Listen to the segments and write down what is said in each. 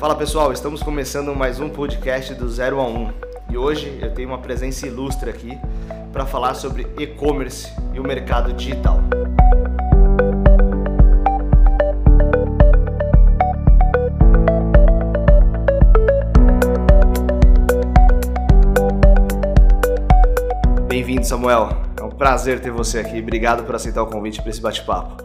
Fala pessoal, estamos começando mais um podcast do 0 a 1 e hoje eu tenho uma presença ilustre aqui para falar sobre e-commerce e o mercado digital. Bem-vindo, Samuel. É um prazer ter você aqui. Obrigado por aceitar o convite para esse bate-papo.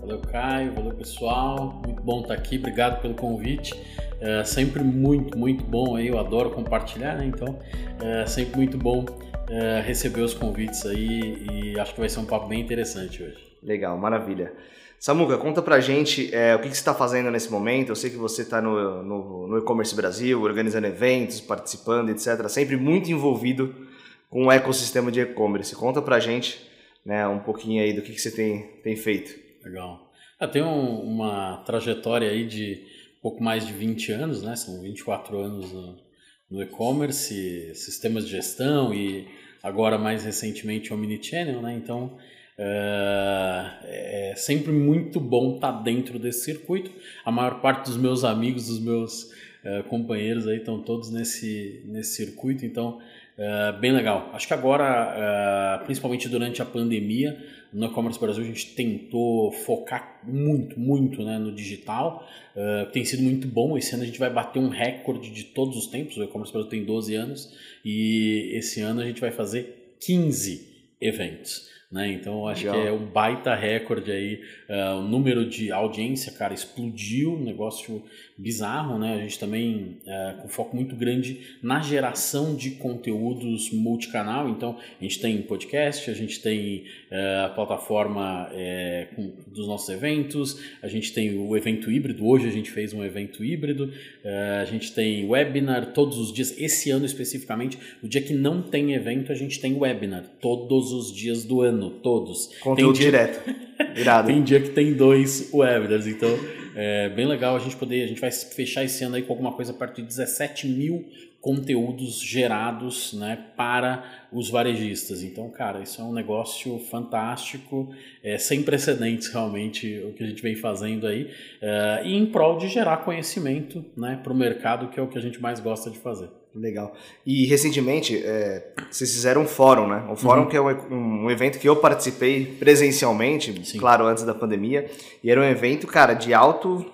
Valeu, Caio. Valeu, pessoal. Muito bom estar aqui. Obrigado pelo convite. É sempre muito, muito bom aí. Eu adoro compartilhar, né? Então, é sempre muito bom é, receber os convites aí e acho que vai ser um papo bem interessante hoje. Legal, maravilha. Samuca, conta pra gente é, o que, que você está fazendo nesse momento. Eu sei que você está no, no, no e-commerce Brasil, organizando eventos, participando, etc. Sempre muito envolvido com o ecossistema de e-commerce. Conta pra gente né, um pouquinho aí do que, que você tem, tem feito. Legal. Eu tenho uma trajetória aí de pouco mais de 20 anos, né? São 24 anos no, no e-commerce, sistemas de gestão e agora mais recentemente Omnichannel, né? Então é, é sempre muito bom estar tá dentro desse circuito. A maior parte dos meus amigos, dos meus é, companheiros aí estão todos nesse, nesse circuito, então é bem legal. Acho que agora, principalmente durante a pandemia, no e-commerce Brasil a gente tentou focar muito, muito né, no digital, uh, tem sido muito bom. Esse ano a gente vai bater um recorde de todos os tempos. O e-commerce Brasil tem 12 anos e esse ano a gente vai fazer 15 eventos. Né? Então acho Legal. que é um baita recorde aí. Uh, o número de audiência, cara, explodiu, um negócio bizarro, né? A gente também uh, com foco muito grande na geração de conteúdos multicanal. Então a gente tem podcast, a gente tem uh, a plataforma é, com, dos nossos eventos, a gente tem o evento híbrido. Hoje a gente fez um evento híbrido, a gente tem webinar todos os dias. Esse ano especificamente, o dia que não tem evento, a gente tem webinar todos os dias do ano todos. Conteúdo dia... direto. Irado. tem dia que tem dois webinars, então é bem legal a gente poder. A gente vai fechar esse ano aí com alguma coisa perto de 17 mil conteúdos gerados né, para os varejistas. Então, cara, isso é um negócio fantástico, é, sem precedentes realmente o que a gente vem fazendo aí, é, e em prol de gerar conhecimento né, para o mercado, que é o que a gente mais gosta de fazer. Legal. E recentemente, é, vocês fizeram um fórum, né? Um fórum uhum. que é um, um, evento que eu participei presencialmente, Sim. claro, antes da pandemia. E era um evento, cara, de alto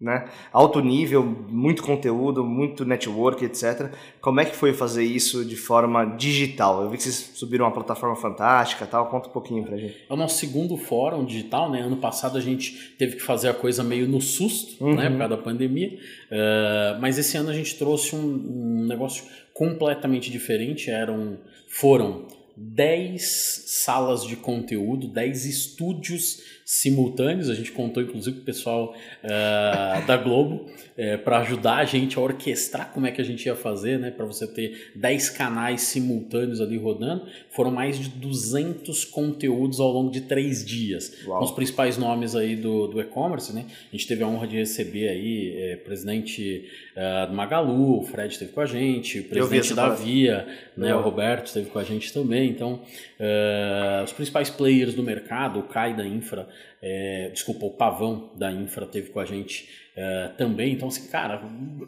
né? Alto nível, muito conteúdo, muito network, etc. Como é que foi fazer isso de forma digital? Eu vi que vocês subiram uma plataforma fantástica, tal. Conta um pouquinho pra gente. É o nosso segundo fórum digital, né? Ano passado a gente teve que fazer a coisa meio no susto, uhum. né? Por causa da pandemia. Uh, mas esse ano a gente trouxe um, um negócio completamente diferente. Eram, foram 10 salas de conteúdo, 10 estúdios simultâneos. A gente contou inclusive com o pessoal uh, da Globo uh, eh, para ajudar a gente a orquestrar como é que a gente ia fazer, né? Para você ter 10 canais simultâneos ali rodando. Foram mais de 200 conteúdos ao longo de três dias. Uau. Com os principais nomes aí do, do e-commerce, né? A gente teve a honra de receber aí é, presidente uh, do Magalu, o Fred esteve com a gente, o presidente da Via, né? O Roberto esteve com a gente também. Então, os principais players do mercado, o Kai da Infra, é, desculpa, o Pavão da Infra teve com a gente é, também. Então, assim, cara,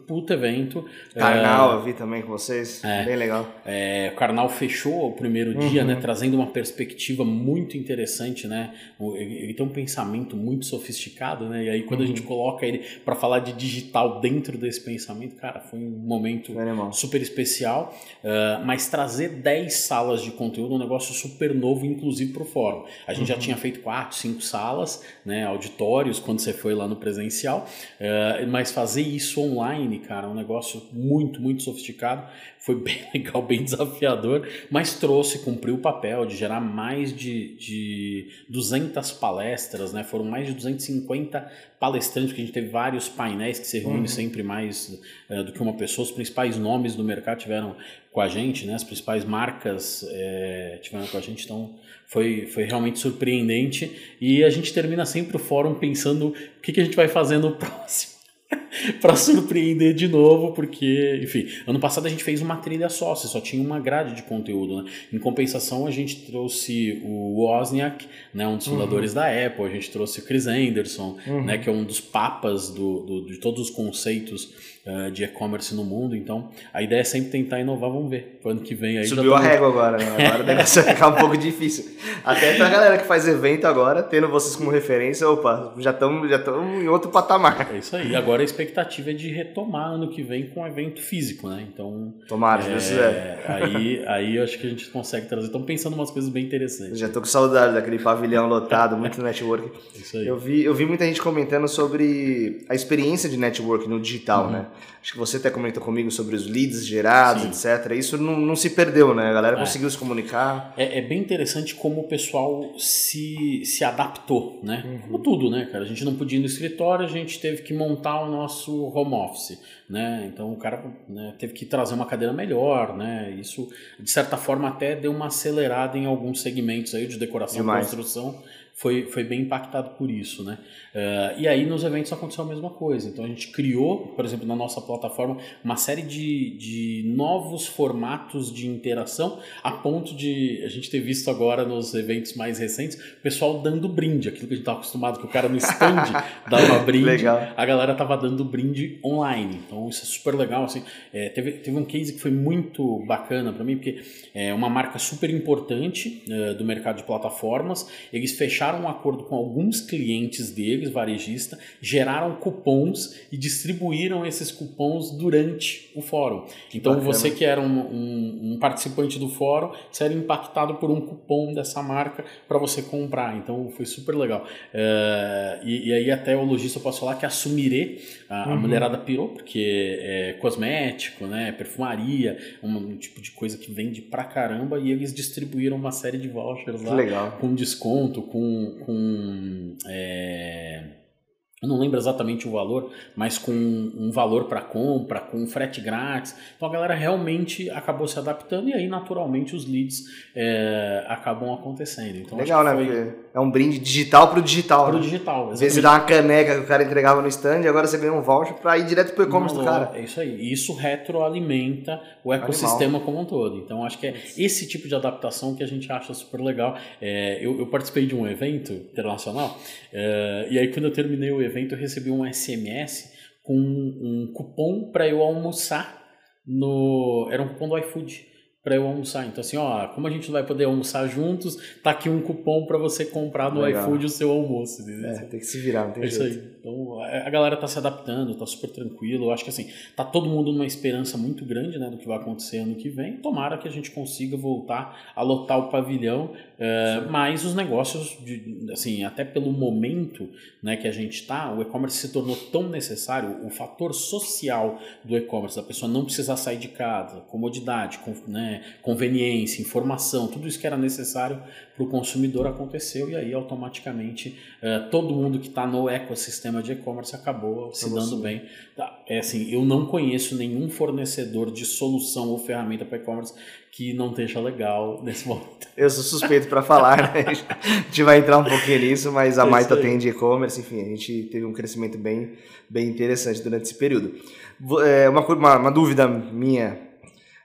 puto evento. Carnal, é, eu vi também com vocês. É, bem legal. É, o Carnal fechou o primeiro uhum. dia, né? Trazendo uma perspectiva muito interessante, né? Ele tem um pensamento muito sofisticado, né? E aí, quando uhum. a gente coloca ele para falar de digital dentro desse pensamento, cara, foi um momento super especial. Uh, mas trazer 10 salas de conteúdo é um negócio super novo, inclusive para o fórum. A gente uhum. já tinha feito 4, 5 salas, né? Auditórios, quando você foi lá no presencial. Uh, mas fazer isso online, cara, é um negócio muito, muito sofisticado. Foi bem legal, bem desafiador, mas trouxe, cumpriu o papel de gerar mais de, de 200 palestras, né? Foram mais de 250 palestrantes, porque a gente teve vários painéis que se reúnem uhum. sempre mais uh, do que uma pessoa. Os principais nomes do mercado tiveram com a gente, né? As principais marcas é, tiveram com a gente, então foi, foi realmente surpreendente. E a gente termina sempre o fórum pensando o que, que a gente vai fazer no próximo. para surpreender de novo, porque, enfim, ano passado a gente fez uma trilha só, você só tinha uma grade de conteúdo, né? Em compensação, a gente trouxe o Wozniak, né, um dos uhum. fundadores uhum. da Apple, a gente trouxe o Chris Anderson, uhum. né, que é um dos papas do, do de todos os conceitos uh, de e-commerce no mundo. Então, a ideia é sempre tentar inovar, vamos ver. Pro ano que vem aí. Subiu a régua agora, né? Agora deve ficar um pouco difícil. Até pra galera que faz evento agora, tendo vocês como referência, opa, já estamos já em outro patamar. É isso aí. Agora a expectativa é de retomar ano que vem com um evento físico, né? Então. Tomara, é, se é. Aí, aí eu acho que a gente consegue trazer. Estamos pensando em umas coisas bem interessantes. já tô com saudade daquele pavilhão lotado, muito network. Isso aí. Eu vi, eu vi muita gente comentando sobre a experiência de network no digital, uhum. né? Acho que você até comentou comigo sobre os leads gerados, Sim. etc. Isso não, não se perdeu, né? A galera é. conseguiu se comunicar. É, é, bem interessante como o pessoal se, se adaptou, né? Uhum. Como tudo, né, cara? A gente não podia ir no escritório, a gente teve que montar o nosso home office, né? Então o cara né, teve que trazer uma cadeira melhor, né? Isso, de certa forma, até deu uma acelerada em alguns segmentos aí de decoração e construção foi, foi bem impactado por isso, né? Uh, e aí nos eventos aconteceu a mesma coisa. Então a gente criou, por exemplo, na nossa plataforma, uma série de, de novos formatos de interação, a ponto de a gente ter visto agora nos eventos mais recentes, o pessoal dando brinde, aquilo que a gente estava acostumado, que o cara no stand dava brinde, legal. a galera tava dando brinde online. Então isso é super legal. Assim, é, teve, teve um case que foi muito bacana para mim, porque é uma marca super importante do mercado de plataformas, eles fecharam fecharam um acordo com alguns clientes deles, varejista, geraram cupons e distribuíram esses cupons durante o fórum. Então Bacana. você que era um, um, um, participante do fórum, você era impactado por um cupom dessa marca para você comprar. Então foi super legal. Uh, e, e, aí até o lojista posso falar que a Sumire, a, uhum. a mulherada pirou, porque é cosmético, né, perfumaria, um, um, tipo de coisa que vende pra caramba, e eles distribuíram uma série de vouchers lá com desconto, com com, é, eu não lembro exatamente o valor, mas com um valor para compra, com frete grátis. Então a galera realmente acabou se adaptando e aí naturalmente os leads é, acabam acontecendo. Então, Legal, né? Foi... É um brinde digital para o digital. Para o né? digital, Às vezes você dá uma caneca que o cara entregava no stand e agora você ganha um voucher para ir direto para o e-commerce do cara. É isso aí. Isso retroalimenta o ecossistema Animal. como um todo. Então acho que é esse tipo de adaptação que a gente acha super legal. É, eu, eu, participei de um evento internacional é, e aí quando eu terminei o evento eu recebi um SMS com um cupom para eu almoçar no. Era um cupom do iFood para eu almoçar. Então, assim, ó, como a gente não vai poder almoçar juntos, tá aqui um cupom para você comprar no Legal. iFood o seu almoço. É, tem que se virar, não tem é jeito. Isso aí. Então, a galera tá se adaptando, tá super tranquilo. Eu acho que, assim, tá todo mundo numa esperança muito grande, né, do que vai acontecer ano que vem. Tomara que a gente consiga voltar a lotar o pavilhão, é, mas os negócios, de, assim, até pelo momento, né, que a gente tá, o e-commerce se tornou tão necessário, o fator social do e-commerce, da pessoa não precisar sair de casa, comodidade, né, conveniência, informação, tudo isso que era necessário para o consumidor aconteceu e aí automaticamente uh, todo mundo que está no ecossistema de e-commerce acabou se dando bem. Tá, é assim, eu não conheço nenhum fornecedor de solução ou ferramenta para e-commerce que não esteja legal nesse momento. Eu sou suspeito para falar, né? A gente vai entrar um pouquinho nisso, mas a é Maita tem de e-commerce, enfim, a gente teve um crescimento bem, bem interessante durante esse período. É, uma, uma, uma dúvida minha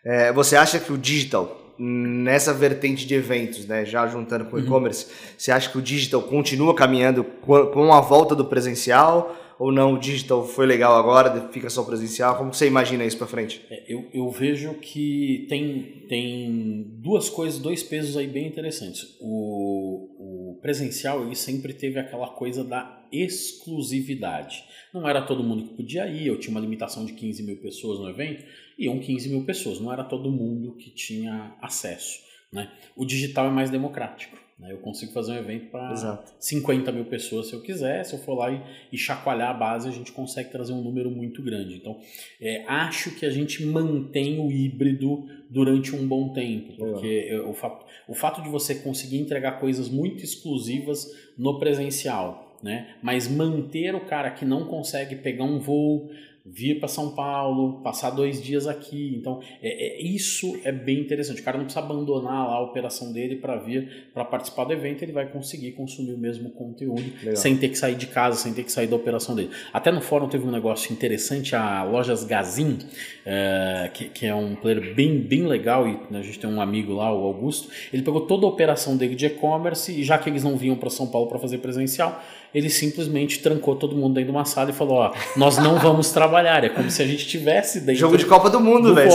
é, você acha que o digital, nessa vertente de eventos, né, já juntando com o uhum. e-commerce, você acha que o digital continua caminhando com a volta do presencial? Ou não, o digital foi legal agora, fica só presencial? Como você imagina isso para frente? É, eu, eu vejo que tem, tem duas coisas, dois pesos aí bem interessantes. O, o presencial ele sempre teve aquela coisa da exclusividade. Não era todo mundo que podia ir, eu tinha uma limitação de 15 mil pessoas no evento, iam 15 mil pessoas, não era todo mundo que tinha acesso. Né? O digital é mais democrático. Né? Eu consigo fazer um evento para 50 mil pessoas se eu quiser. Se eu for lá e, e, chacoalhar a base, a gente consegue trazer um número muito grande. Então, é, acho que a gente mantém o híbrido durante um bom tempo, porque o, fato, o fato de você conseguir entregar coisas muito exclusivas no presencial, né? mas manter o cara que não consegue pegar um voo vir para São Paulo, passar dois dias aqui. Então, é, é, isso é bem interessante. O cara não precisa abandonar lá a operação dele para vir para participar do evento, ele vai conseguir consumir o mesmo conteúdo Legal. sem ter que sair de casa, sem ter que sair da operação dele. Até no fórum teve um negócio interessante, a Lojas Gazin, é, que, que, é um player bem, bem legal, e né, a gente tem um amigo lá, o Augusto, ele pegou toda a operação dele de e-commerce e já que eles não vinham para São Paulo para fazer presencial, ele simplesmente trancou todo mundo dentro de uma sala e falou: Ó, nós não vamos trabalhar. É como se a gente tivesse dentro. Jogo de Copa do Mundo, velho.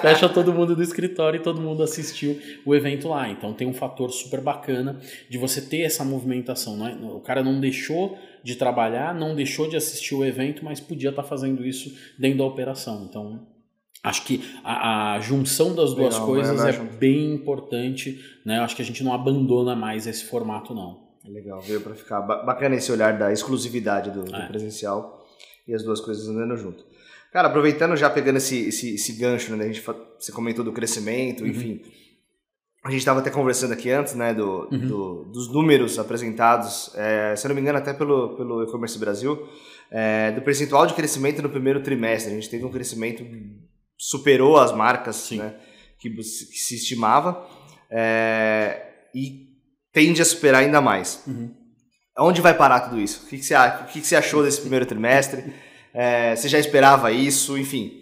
Fecha todo mundo do escritório e todo mundo assistiu o evento lá. Então tem um fator super bacana de você ter essa movimentação. Né? O cara não deixou de trabalhar, não deixou de assistir o evento, mas podia estar tá fazendo isso dentro da operação. Então Acho que a, a, junção das duas Legal, coisas é bem importante, né? Acho que a gente não abandona mais esse formato, não. É legal, veio para ficar bacana esse olhar da exclusividade do, do é. presencial e as duas coisas andando junto. Cara, aproveitando já pegando esse, esse, esse gancho, né? A gente, você comentou do crescimento, uhum. enfim. A gente estava até conversando aqui antes, né, do, uhum. do dos números apresentados, é, se eu não me engano, até pelo, pelo E-Commerce Brasil, é, do percentual de crescimento no primeiro trimestre. A gente teve um crescimento superou as marcas né, que, que, se estimava é, e tende a superar ainda mais. Uhum. Onde vai parar tudo isso? O que, que, você, o que, que você achou desse primeiro trimestre? É, você já esperava isso? Enfim,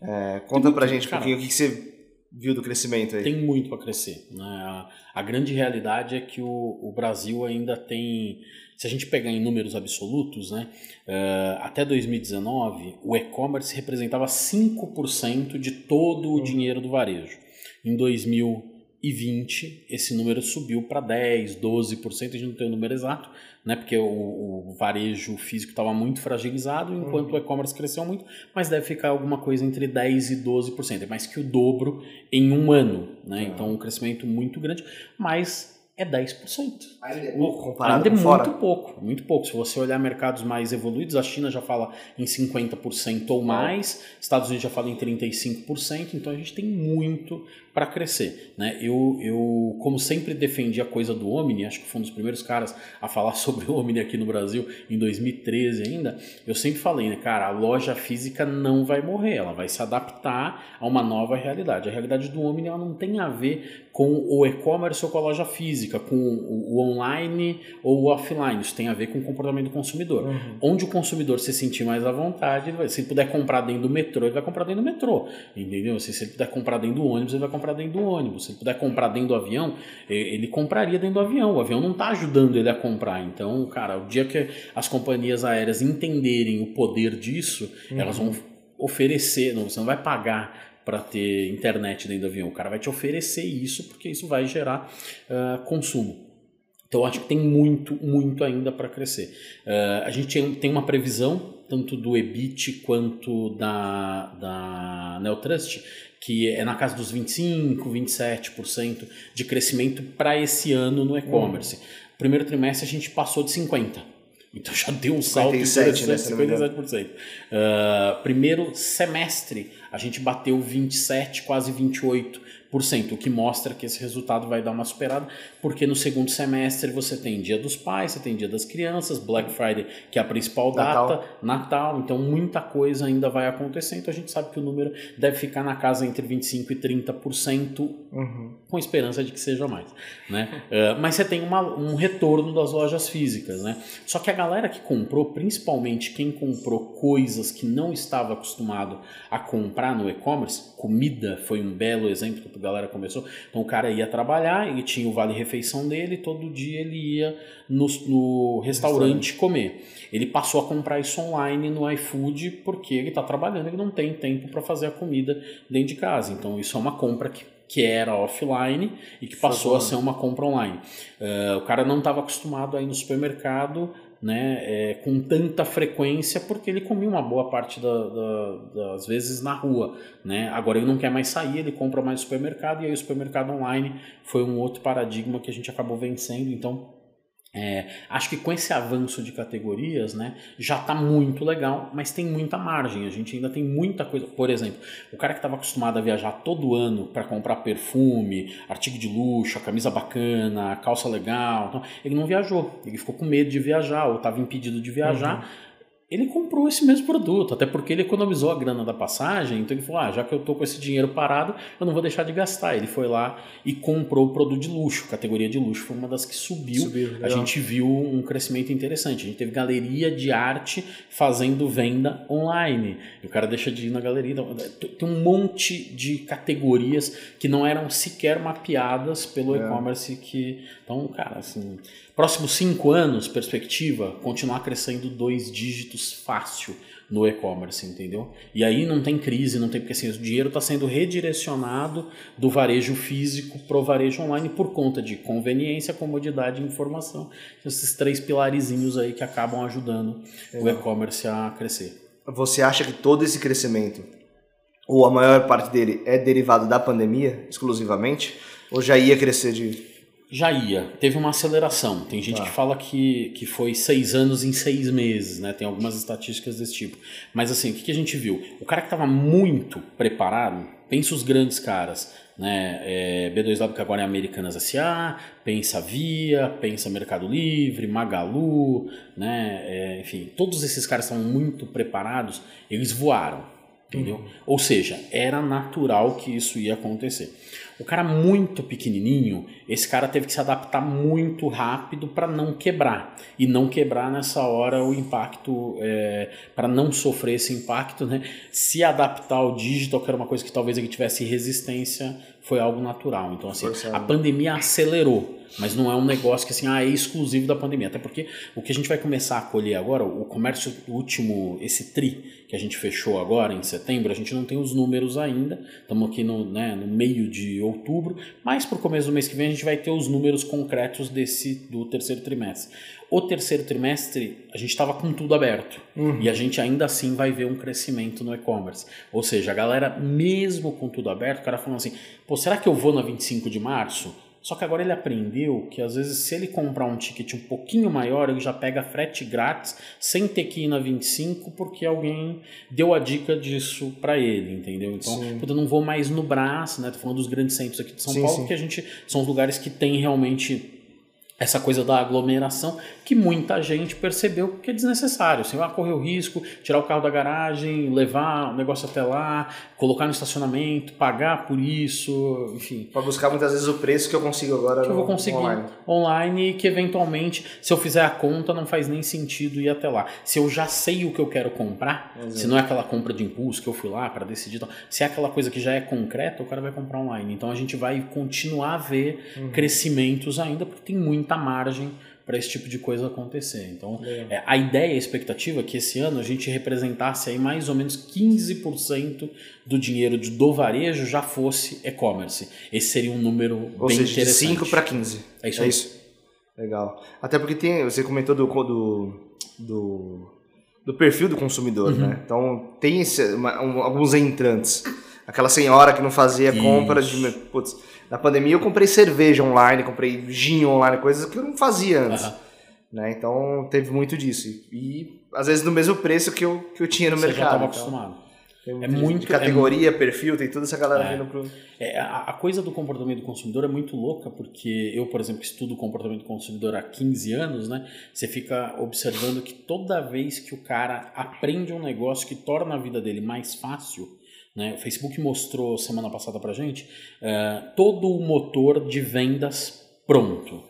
é, conta pra gente um cara, pouquinho o que, que você viu do crescimento aí. Tem muito para crescer. Né? A, a, grande realidade é que o, o, Brasil ainda tem, se a gente pegar em números absolutos, né, uh, até 2019, o e-commerce representava 5% de todo o uhum. dinheiro do varejo. Em 2000 2020 esse número subiu para 10, 12%, a gente não tem o número exato, né? Porque o, o varejo físico estava muito fragilizado, enquanto uhum. o e-commerce cresceu muito, mas deve ficar alguma coisa entre 10 e 12%, é mais que o dobro em um ano, né? Uhum. Então um crescimento muito grande, mas é 10%. Ainda é pouco comparado Ainda é muito fora. pouco, muito pouco. Se você olhar mercados mais evoluídos, a China já fala em 50% ou mais, Estados Unidos já fala em 35%, então a gente tem muito para crescer. Né? Eu, eu, como sempre defendi a coisa do Omni, acho que fui um dos primeiros caras a falar sobre o Omni aqui no Brasil, em 2013 ainda, eu sempre falei, né, cara, a loja física não vai morrer, ela vai se adaptar a uma nova realidade. A realidade do Omni ela não tem a ver com o e-commerce ou com a loja física, com o, o online ou offline, isso tem a ver com o comportamento do consumidor. Uhum. Onde o consumidor se sentir mais à vontade, se ele puder comprar dentro do metrô, ele vai comprar dentro do metrô, entendeu? Se, se ele puder comprar dentro do ônibus, ele vai comprar comprar dentro do ônibus. Se ele puder comprar dentro do avião, ele compraria dentro do avião. O avião não está ajudando ele a comprar. Então, cara, o dia que as companhias aéreas entenderem o poder disso, uhum. elas vão oferecer, não, você não vai pagar para ter internet dentro do avião. O cara vai te oferecer isso porque isso vai gerar uh, consumo. Então, acho que tem muito, muito ainda para crescer. Uh, a gente tem uma previsão, tanto do EBIT quanto da, da Neotrust, que é na casa dos 25, 27% de crescimento para esse ano no e-commerce. Hum. Primeiro trimestre a gente passou de 50. Então já deu um salto 57, de 57%. Uh, primeiro semestre a gente bateu 27, quase 28 o que mostra que esse resultado vai dar uma superada, porque no segundo semestre você tem Dia dos Pais, você tem Dia das Crianças, Black Friday, que é a principal Natal. data, Natal, então muita coisa ainda vai acontecer, então a gente sabe que o número deve ficar na casa entre 25% e 30%, uhum. Com esperança de que seja mais. Né? uh, mas você tem uma, um retorno das lojas físicas, né? Só que a galera que comprou, principalmente quem comprou coisas que não estava acostumado a comprar no e-commerce, comida foi um belo exemplo que galera começou. Então o cara ia trabalhar, ele tinha o vale-refeição dele, todo dia ele ia no, no restaurante comer. Ele passou a comprar isso online no iFood porque ele está trabalhando, ele não tem tempo para fazer a comida dentro de casa. Então isso é uma compra que que era offline e que passou a ser uma compra online. Uh, o cara não estava acostumado a ir no supermercado né, é, com tanta frequência porque ele comia uma boa parte da, da, das vezes na rua. Né? Agora ele não quer mais sair, ele compra mais no supermercado e aí o supermercado online foi um outro paradigma que a gente acabou vencendo. Então é, acho que com esse avanço de categorias, né, já está muito legal, mas tem muita margem. A gente ainda tem muita coisa. Por exemplo, o cara que estava acostumado a viajar todo ano para comprar perfume, artigo de luxo, camisa bacana, calça legal, então, ele não viajou. Ele ficou com medo de viajar ou estava impedido de viajar. Uhum ele comprou esse mesmo produto, até porque ele economizou a grana da passagem, então ele falou: ah, já que eu tô com esse dinheiro parado, eu não vou deixar de gastar. Ele foi lá e comprou o produto de luxo, categoria de luxo, foi uma das que subiu. subiu a gente viu um crescimento interessante. A gente teve galeria de arte fazendo venda online. E o cara deixa de ir na galeria. Então, tem um monte de categorias que não eram sequer mapeadas pelo é. e-commerce que. Então, cara, assim, próximos cinco anos, perspectiva, continuar crescendo dois dígitos fácil no e-commerce, entendeu? E aí não tem crise, não tem porque assim, o dinheiro está sendo redirecionado do varejo físico para o varejo online por conta de conveniência, comodidade e informação. Esses três pilarizinhos aí que acabam ajudando é. o e-commerce a crescer. Você acha que todo esse crescimento, ou a maior parte dele, é derivado da pandemia exclusivamente? Ou já ia crescer de já ia. Teve uma aceleração. Tem gente ah. que fala que, que foi seis anos em seis meses, né? Tem algumas estatísticas desse tipo. Mas assim, o que, que a gente viu? O cara que estava muito preparado, pensa os grandes caras, né? É, B2W que agora é Americanas SA, pensa Via, pensa Mercado Livre, Magalu, né? É, enfim, todos esses caras estavam muito preparados, eles voaram, entendeu? Uhum. Ou seja, era natural que isso ia acontecer. O cara muito pequenininho, esse cara teve que se adaptar muito rápido para não quebrar. E não quebrar nessa hora o impacto, é, para não sofrer esse impacto, né? Se adaptar ao digital, que era uma coisa que talvez ele tivesse resistência, foi algo natural. Então, assim, a pandemia acelerou mas não é um negócio que assim, ah, é exclusivo da pandemia. Até porque o que a gente vai começar a colher agora, o comércio último, esse TRI que a gente fechou agora em setembro, a gente não tem os números ainda, estamos aqui no, né, no meio de outubro, mas para o começo do mês que vem a gente vai ter os números concretos desse do terceiro trimestre. O terceiro trimestre a gente estava com tudo aberto uhum. e a gente ainda assim vai ver um crescimento no e-commerce. Ou seja, a galera, mesmo com tudo aberto, o cara falando assim: pô, será que eu vou na 25 de março? Só que agora ele aprendeu que às vezes se ele comprar um ticket um pouquinho maior, ele já pega frete grátis sem ter que ir na 25 porque alguém deu a dica disso para ele, entendeu? Então, eu não vou mais no braço, né? Tô falando dos grandes centros aqui de São sim, Paulo, sim. que a gente são os lugares que tem realmente essa coisa da aglomeração que muita gente percebeu que é desnecessário. Você vai correr o risco, tirar o carro da garagem, levar o negócio até lá, colocar no estacionamento, pagar por isso, enfim. Para buscar muitas vezes o preço que eu consigo agora que no, eu vou conseguir online. online que eventualmente, se eu fizer a conta, não faz nem sentido ir até lá. Se eu já sei o que eu quero comprar, Exato. se não é aquela compra de impulso que eu fui lá para decidir, então, se é aquela coisa que já é concreta, o cara vai comprar online. Então a gente vai continuar a ver uhum. crescimentos ainda, porque tem muita margem para esse tipo de coisa acontecer. Então, é, a ideia, a expectativa é que esse ano a gente representasse aí mais ou menos 15% do dinheiro do varejo já fosse e-commerce. Esse seria um número ou bem seja, interessante. De 5 para 15. É isso é Isso. Legal. Até porque tem, você comentou do, do, do, do perfil do consumidor, uhum. né? Então, tem esse, uma, um, alguns entrantes. Aquela senhora que não fazia isso. compra de... Putz, na pandemia eu comprei cerveja online, comprei gin online, coisas que eu não fazia antes. Uhum. Né? Então teve muito disso. E às vezes no mesmo preço que eu, que eu tinha no Você mercado. Já então, acostumado. é muito categoria, é, perfil, tem toda essa galera é, vindo pro. É, a, a, coisa do comportamento do consumidor é muito louca, porque eu, por exemplo, que estudo o comportamento do consumidor há 15 anos, né? Você fica observando que toda vez que o cara aprende um negócio que torna a vida dele mais fácil, né? O Facebook mostrou semana passada para gente uh, todo o motor de vendas pronto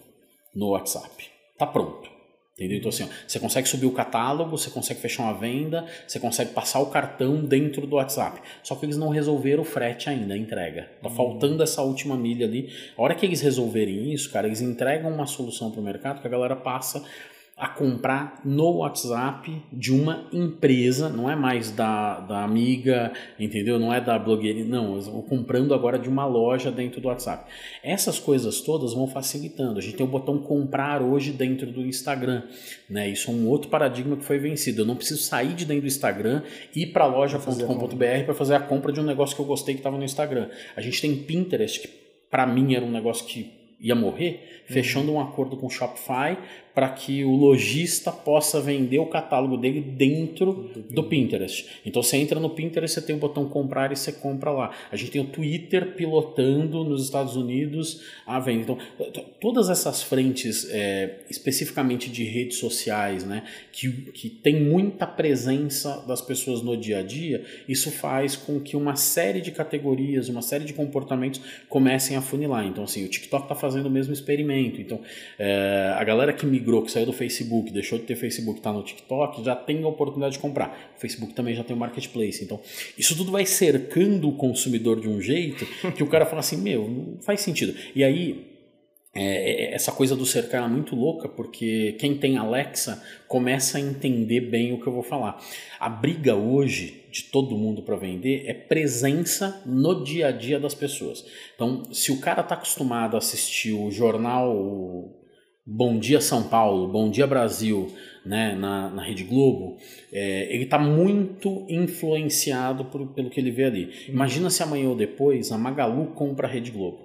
no WhatsApp. Tá pronto. Entendeu? Então, assim, ó, você consegue subir o catálogo, você consegue fechar uma venda, você consegue passar o cartão dentro do WhatsApp. Só que eles não resolveram o frete ainda, a entrega. Tá uhum. faltando essa última milha ali. A hora que eles resolverem isso, cara, eles entregam uma solução para o mercado que a galera passa a comprar no WhatsApp de uma empresa, não é mais da, da amiga, entendeu? Não é da blogueira, não, eu vou comprando agora de uma loja dentro do WhatsApp. Essas coisas todas vão facilitando. A gente tem o botão comprar hoje dentro do Instagram, né? Isso é um outro paradigma que foi vencido. Eu não preciso sair de dentro do Instagram e ir para loja.com.br para fazer a compra de um negócio que eu gostei que estava no Instagram. A gente tem Pinterest, que para mim era um negócio que ia morrer, fechando um acordo com o Shopify para que o lojista possa vender o catálogo dele dentro do Pinterest. Então você entra no Pinterest, você tem o botão comprar e você compra lá. A gente tem o Twitter pilotando nos Estados Unidos a venda. Então todas essas frentes, é, especificamente de redes sociais, né, que, que tem muita presença das pessoas no dia a dia, isso faz com que uma série de categorias, uma série de comportamentos comecem a funilar. Então assim, o TikTok está fazendo o mesmo experimento. Então é, a galera que me migrou, que saiu do Facebook, deixou de ter Facebook, está no TikTok, já tem a oportunidade de comprar. O Facebook também já tem o marketplace. Então, isso tudo vai cercando o consumidor de um jeito que o cara fala assim: meu, não faz sentido. E aí, é, é, essa coisa do cercar é muito louca, porque quem tem Alexa começa a entender bem o que eu vou falar. A briga hoje de todo mundo para vender é presença no dia a dia das pessoas. Então, se o cara está acostumado a assistir o jornal Bom Dia São Paulo, Bom Dia Brasil, né, na, na Rede Globo, é, ele está muito influenciado por, pelo que ele vê ali. Imagina se amanhã ou depois a Magalu compra a Rede Globo.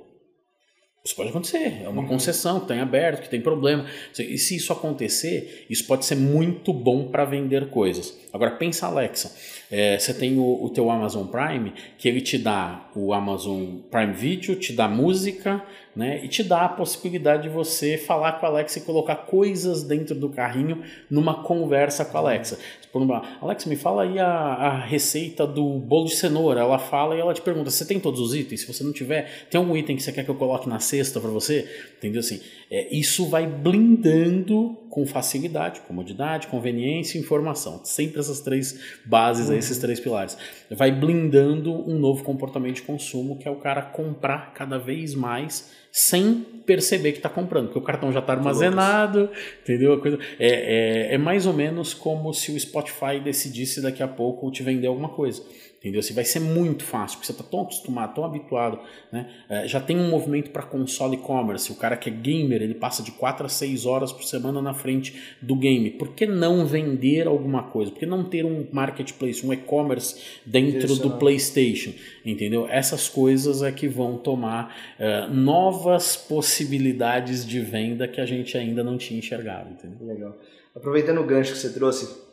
Isso pode acontecer, é uma uhum. concessão que está em aberto, que tem problema. E se isso acontecer, isso pode ser muito bom para vender coisas. Agora pensa, Alexa, é, você tem o, o teu Amazon Prime, que ele te dá o Amazon Prime Video, te dá música, né? E te dá a possibilidade de você falar com a Alexa e colocar coisas dentro do carrinho numa conversa com a Alexa. Exemplo, Alexa, me fala aí a, a receita do bolo de cenoura. Ela fala e ela te pergunta: você tem todos os itens? Se você não tiver, tem algum item que você quer que eu coloque na cesta para você? Entendeu assim? É, isso vai blindando com facilidade, comodidade, conveniência e informação. Sempre essas três bases, uhum. esses três pilares. Vai blindando um novo comportamento de consumo que é o cara comprar cada vez mais sem perceber que está comprando, porque o cartão já está armazenado, entendeu? A coisa, é, é, é mais ou menos como se o Spotify decidisse daqui a pouco te vender alguma coisa. Entendeu? Assim, vai ser muito fácil, porque você está tão acostumado, tão habituado. Né? É, já tem um movimento para console e-commerce. O cara que é gamer, ele passa de 4 a 6 horas por semana na frente do game. Por que não vender alguma coisa? Por que não ter um marketplace, um e-commerce dentro do? PlayStation? Entendeu? Essas coisas é que vão tomar uh, novas possibilidades de venda que a gente ainda não tinha enxergado. Entendeu? Legal. Aproveitando o gancho que você trouxe,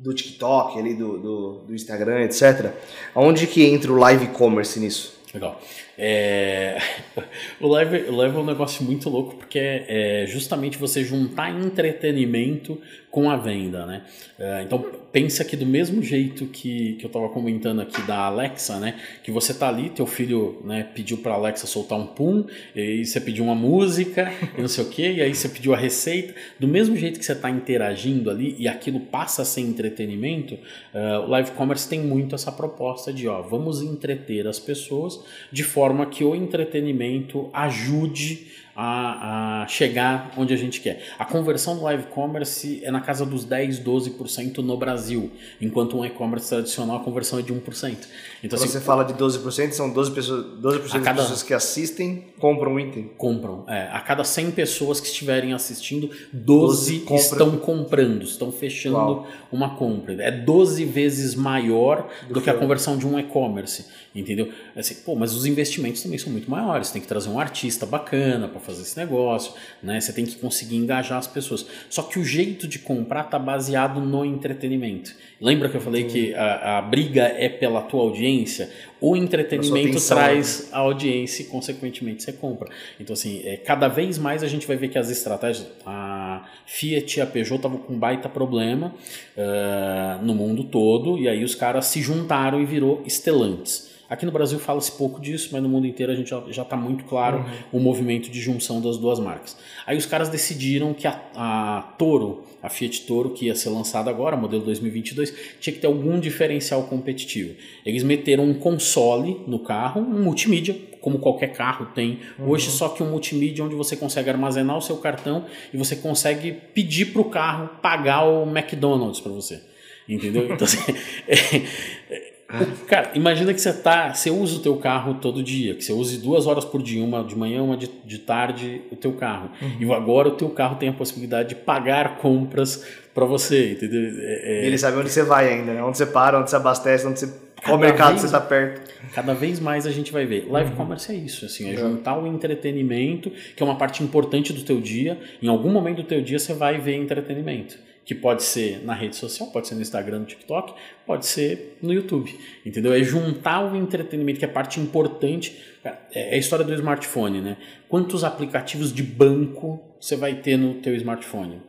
do TikTok, ali do, do, do Instagram, etc. Onde que entra o live commerce nisso? Legal. É... o, live, live é um negócio muito louco porque é, é justamente você juntar entretenimento com a venda, né? É, então pensa que do mesmo jeito que, que eu estava comentando aqui da Alexa, né? Que você tá ali, teu filho né, pediu para Alexa soltar um pum, e você pediu uma música e não sei o que, e aí você pediu a receita. Do mesmo jeito que você está interagindo ali e aquilo passa a ser entretenimento, uh, o live commerce tem muito essa proposta de, ó, vamos entreter as pessoas de forma que o entretenimento ajude a, a, chegar onde a gente quer. A conversão do live commerce é na casa dos 10, 12% no Brasil, enquanto um e-commerce tradicional a conversão é de 1%. Então, Quando assim, você fala de 12%, são 12%, pessoas, 12 cada, das pessoas que assistem compram um item. Compram. É, a cada 100 pessoas que estiverem assistindo, 12, 12 compra. estão comprando, estão fechando Uau. uma compra. É 12 vezes maior do, do que a conversão de um e-commerce. Entendeu? Assim, pô, mas os investimentos também são muito maiores. Tem que trazer um artista bacana para fazer esse negócio, né? Você tem que conseguir engajar as pessoas. Só que o jeito de comprar tá baseado no entretenimento. Lembra que eu falei que a, a briga é pela tua audiência? O entretenimento traz né? a audiência e, consequentemente, você compra. Então, assim, é, cada vez mais a gente vai ver que as estratégias. A Fiat e a Peugeot estavam com um baita problema uh, no mundo todo, e aí os caras se juntaram e virou Stellantis. Aqui no Brasil fala-se pouco disso, mas no mundo inteiro a gente já está muito claro uhum. o movimento de junção das duas marcas. Aí os caras decidiram que a, a Toro, a Fiat Toro, que ia ser lançada agora, modelo 2022, tinha que ter algum diferencial competitivo. Eles meteram um console no carro, um multimídia, como qualquer carro tem uhum. hoje, só que um multimídia onde você consegue armazenar o seu cartão e você consegue pedir para o carro pagar o McDonald's para você. Entendeu? Então, assim, é, Cara, imagina que você tá, você usa o teu carro todo dia, que você use duas horas por dia, uma de manhã, uma de, de tarde, o teu carro. Uhum. E agora o teu carro tem a possibilidade de pagar compras para você, entendeu? É, é... Ele sabe onde você vai ainda, né? Onde você para, onde você abastece, onde você Qual mercado vez, você está perto? Cada vez mais a gente vai ver. Live uhum. commerce é isso, assim, é, é juntar o entretenimento, que é uma parte importante do teu dia. Em algum momento do teu dia você vai ver entretenimento que pode ser na rede social, pode ser no Instagram, no TikTok, pode ser no YouTube, entendeu? É juntar o entretenimento, que é parte importante, é, é a história do smartphone, né? Quantos aplicativos de banco você vai ter no teu smartphone?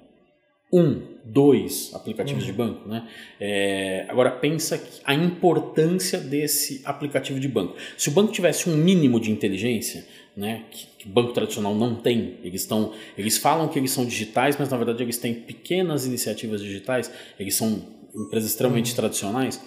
Um, dois aplicativos uhum. de banco, né? É, agora pensa a importância desse aplicativo de banco. Se o banco tivesse um mínimo de inteligência, né, que, que banco tradicional não tem. Eles estão, eles falam que eles são digitais, mas na verdade eles têm pequenas iniciativas digitais. Eles são empresas extremamente uhum. tradicionais.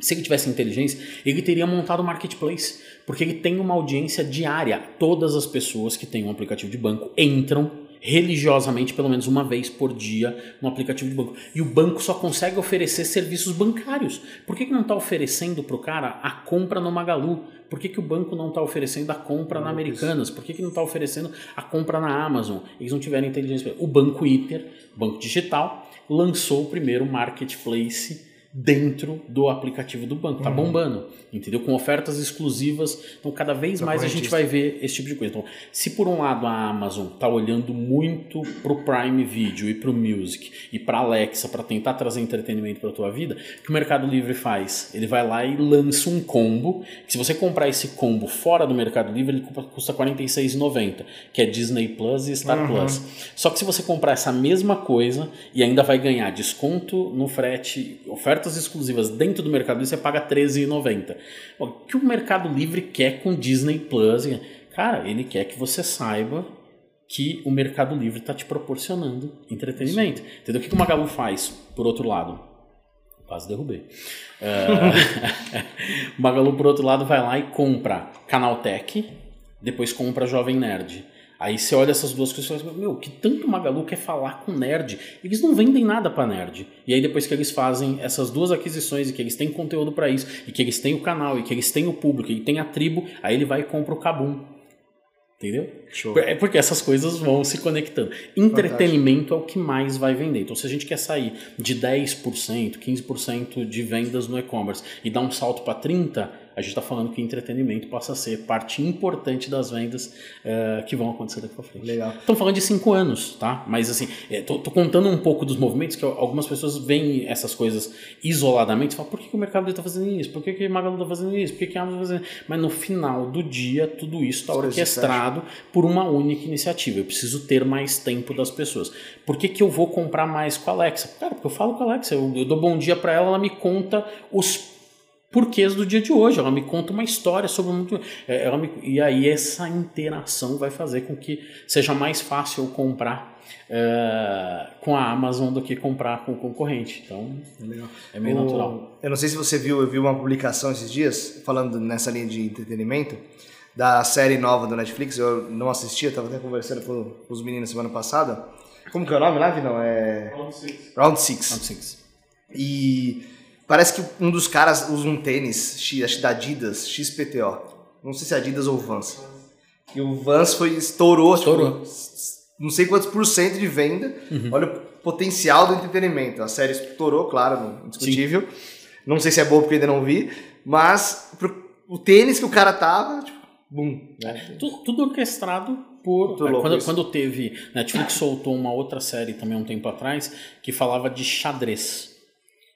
Se ele tivesse inteligência, ele teria montado um marketplace, porque ele tem uma audiência diária. Todas as pessoas que têm um aplicativo de banco entram religiosamente pelo menos uma vez por dia no aplicativo de banco. E o banco só consegue oferecer serviços bancários. Por que, que não está oferecendo para o cara a compra no Magalu? Por que, que o banco não está oferecendo a compra na Americanas? Por que, que não está oferecendo a compra na Amazon? Eles não tiveram inteligência. O Banco Iter, Banco Digital, lançou o primeiro marketplace dentro do aplicativo do banco. Tá uhum. bombando, entendeu? Com ofertas exclusivas. Então, cada vez mais a gente vai ver esse tipo de coisa. Então, se por um lado a Amazon tá olhando muito pro Prime Video e pro Music e para Alexa para tentar trazer entretenimento para tua vida, o que o Mercado Livre faz? Ele vai lá e lança um combo. Que se você comprar esse combo fora do Mercado Livre, ele custa R$ 46,90, que é Disney Plus e Star uhum. Plus. Só que se você comprar essa mesma coisa e ainda vai ganhar desconto no frete, ofertas ofertas exclusivas dentro do Mercado Livre, você paga R$13,90. O que o Mercado Livre quer com Disney Plus? Cara, ele quer que você saiba que o Mercado Livre está te proporcionando entretenimento. Sim. Entendeu? O que o Magalu faz, por outro lado? Quase derrubei. Uh, o Magalu, por outro lado, vai lá e compra Canaltech, depois compra Jovem Nerd. Aí você olha essas duas coisas e fala, meu, que tanto o Magalu quer falar com nerd? Eles não vendem nada para nerd. E aí depois que eles fazem essas duas aquisições e que eles têm conteúdo para isso, e que eles têm o canal, e que eles têm o público, e tem a tribo, aí ele vai e compra o Kabum. Entendeu? Show. É porque essas coisas vão se conectando. Entretenimento Fantástico. é o que mais vai vender. Então, se a gente quer sair de 10%, 15% de vendas no e-commerce e dar um salto para 30%, a gente está falando que entretenimento possa ser parte importante das vendas uh, que vão acontecer daqui para frente. Legal. Estamos falando de cinco anos, tá? Mas assim, estou é, contando um pouco dos movimentos que algumas pessoas veem essas coisas isoladamente e falam, por que, que o mercado está fazendo isso? Por que, que o Magalu está fazendo isso? Por que, que a Amazon está fazendo isso? Mas no final do dia, tudo isso está orquestrado por uma única iniciativa. Eu preciso ter mais tempo das pessoas. Por que, que eu vou comprar mais com a Alexa? Cara, porque eu falo com a Alexa, eu, eu dou bom dia para ela, ela me conta os porquês do dia de hoje. Ela me conta uma história sobre muito. É, ela me, e aí essa interação vai fazer com que seja mais fácil eu comprar uh, com a Amazon do que comprar com o concorrente. Então é meio o, natural. Eu não sei se você viu, eu vi uma publicação esses dias falando nessa linha de entretenimento da série nova do Netflix. Eu não assisti, eu estava até conversando com, os meninos semana passada. Como que é o nome lá, Não É Round Six. Round Six. Round Six. E Parece que um dos caras usa um tênis, acho da Adidas, XPTO. Não sei se é Adidas ou Vans. E o Vans foi, estourou, tipo, estourou. Tipo, não sei quantos por cento de venda. Uhum. Olha o potencial do entretenimento. A série estourou, claro, indiscutível. Sim. Não sei se é bom porque ainda não vi. Mas o tênis que o cara tava, tipo, bum. Né? Tudo, tudo orquestrado por. É, quando, quando teve. Netflix soltou uma outra série também um tempo atrás que falava de xadrez.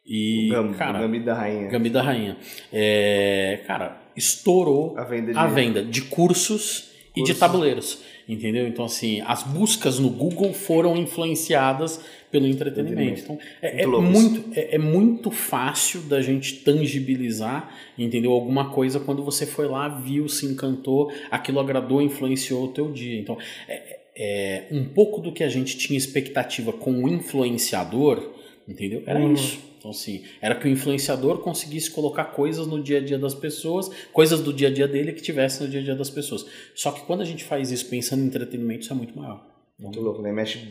E, Gam, cara, Gambito da Rainha. Gambito da Rainha. É, cara, estourou a venda de, a venda de cursos, e de tabuleiros. Entendeu? Então, assim, as buscas no Google foram influenciadas pelo entretenimento. Então, é, muito, é muito, é, é, muito fácil da gente tangibilizar, entendeu? Alguma coisa quando você foi lá, viu, se encantou, aquilo agradou, influenciou o teu dia. Então, é, é um pouco do que a gente tinha expectativa com o influenciador, entendeu? Era uhum. isso então, assim, era que o influenciador conseguisse colocar coisas no dia a dia das pessoas, coisas do dia a dia dele que tivesse no dia a dia das pessoas. Só que quando a gente faz isso pensando em entretenimento, isso é muito maior. Muito louco, né? Mexe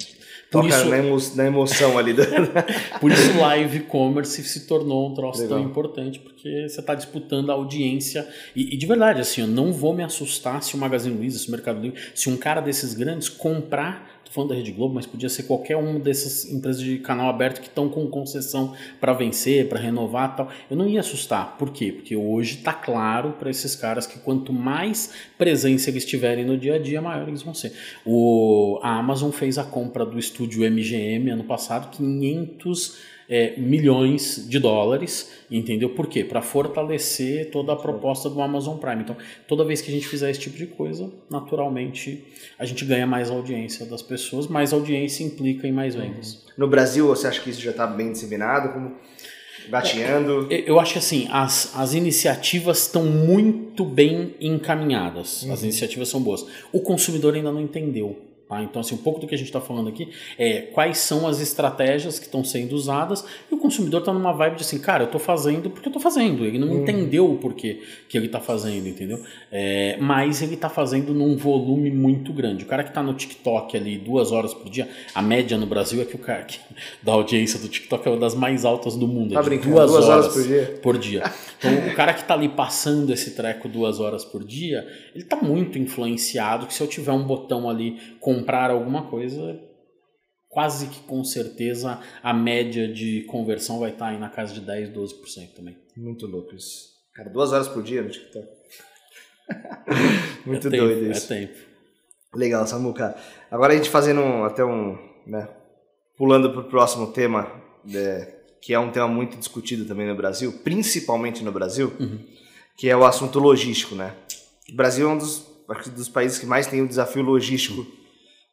toca isso, na, emo, na emoção ali. Por isso live commerce se tornou um troço Legal. tão importante, porque você está disputando a audiência. E, e, de verdade, assim, eu não vou me assustar se o Magazine Luiza, se o Mercado Livre, se um cara desses grandes comprar tô falando da Rede Globo, mas podia ser qualquer uma dessas empresas de canal aberto que estão com concessão para vencer, para renovar tal. Eu não ia assustar. Por quê? Porque hoje está claro para esses caras que quanto mais presença eles tiverem no dia a dia, maior eles vão ser. O, a Amazon fez a compra do estúdio MGM ano passado, 500 é, milhões de dólares, entendeu? Por quê? Para fortalecer toda a proposta do Amazon Prime. Então, toda vez que a gente fizer esse tipo de coisa, naturalmente a gente ganha mais audiência das pessoas, mais audiência implica em mais vendas. Uhum. No Brasil, você acha que isso já está bem disseminado? Como gatinhando? É, eu acho que assim, as, as iniciativas estão muito bem encaminhadas. Uhum. As iniciativas são boas. O consumidor ainda não entendeu. Tá? Então, assim, um pouco do que a gente está falando aqui é quais são as estratégias que estão sendo usadas e o consumidor está numa vibe de assim, cara, eu estou fazendo porque eu estou fazendo. Ele não uhum. entendeu o porquê que ele está fazendo, entendeu? É, mas ele está fazendo num volume muito grande. O cara que está no TikTok ali duas horas por dia, a média no Brasil é que o cara que, da audiência do TikTok é uma das mais altas do mundo. É tá brincando? Duas, duas horas, horas, por dia? Por dia. Então, o cara que está ali passando esse treco duas horas por dia, ele está muito influenciado que se eu tiver um botão ali comprar alguma coisa, quase que com certeza a média de conversão vai estar aí na casa de 10, 12% também. Muito louco isso. Cara, duas horas por dia no TikTok. Muito é tempo, doido isso. É tempo. Legal, Samuca. Agora a gente fazendo até um. Né, pulando para o próximo tema, é, que é um tema muito discutido também no Brasil, principalmente no Brasil, uhum. que é o assunto logístico, né? O Brasil é um dos, dos países que mais tem um desafio logístico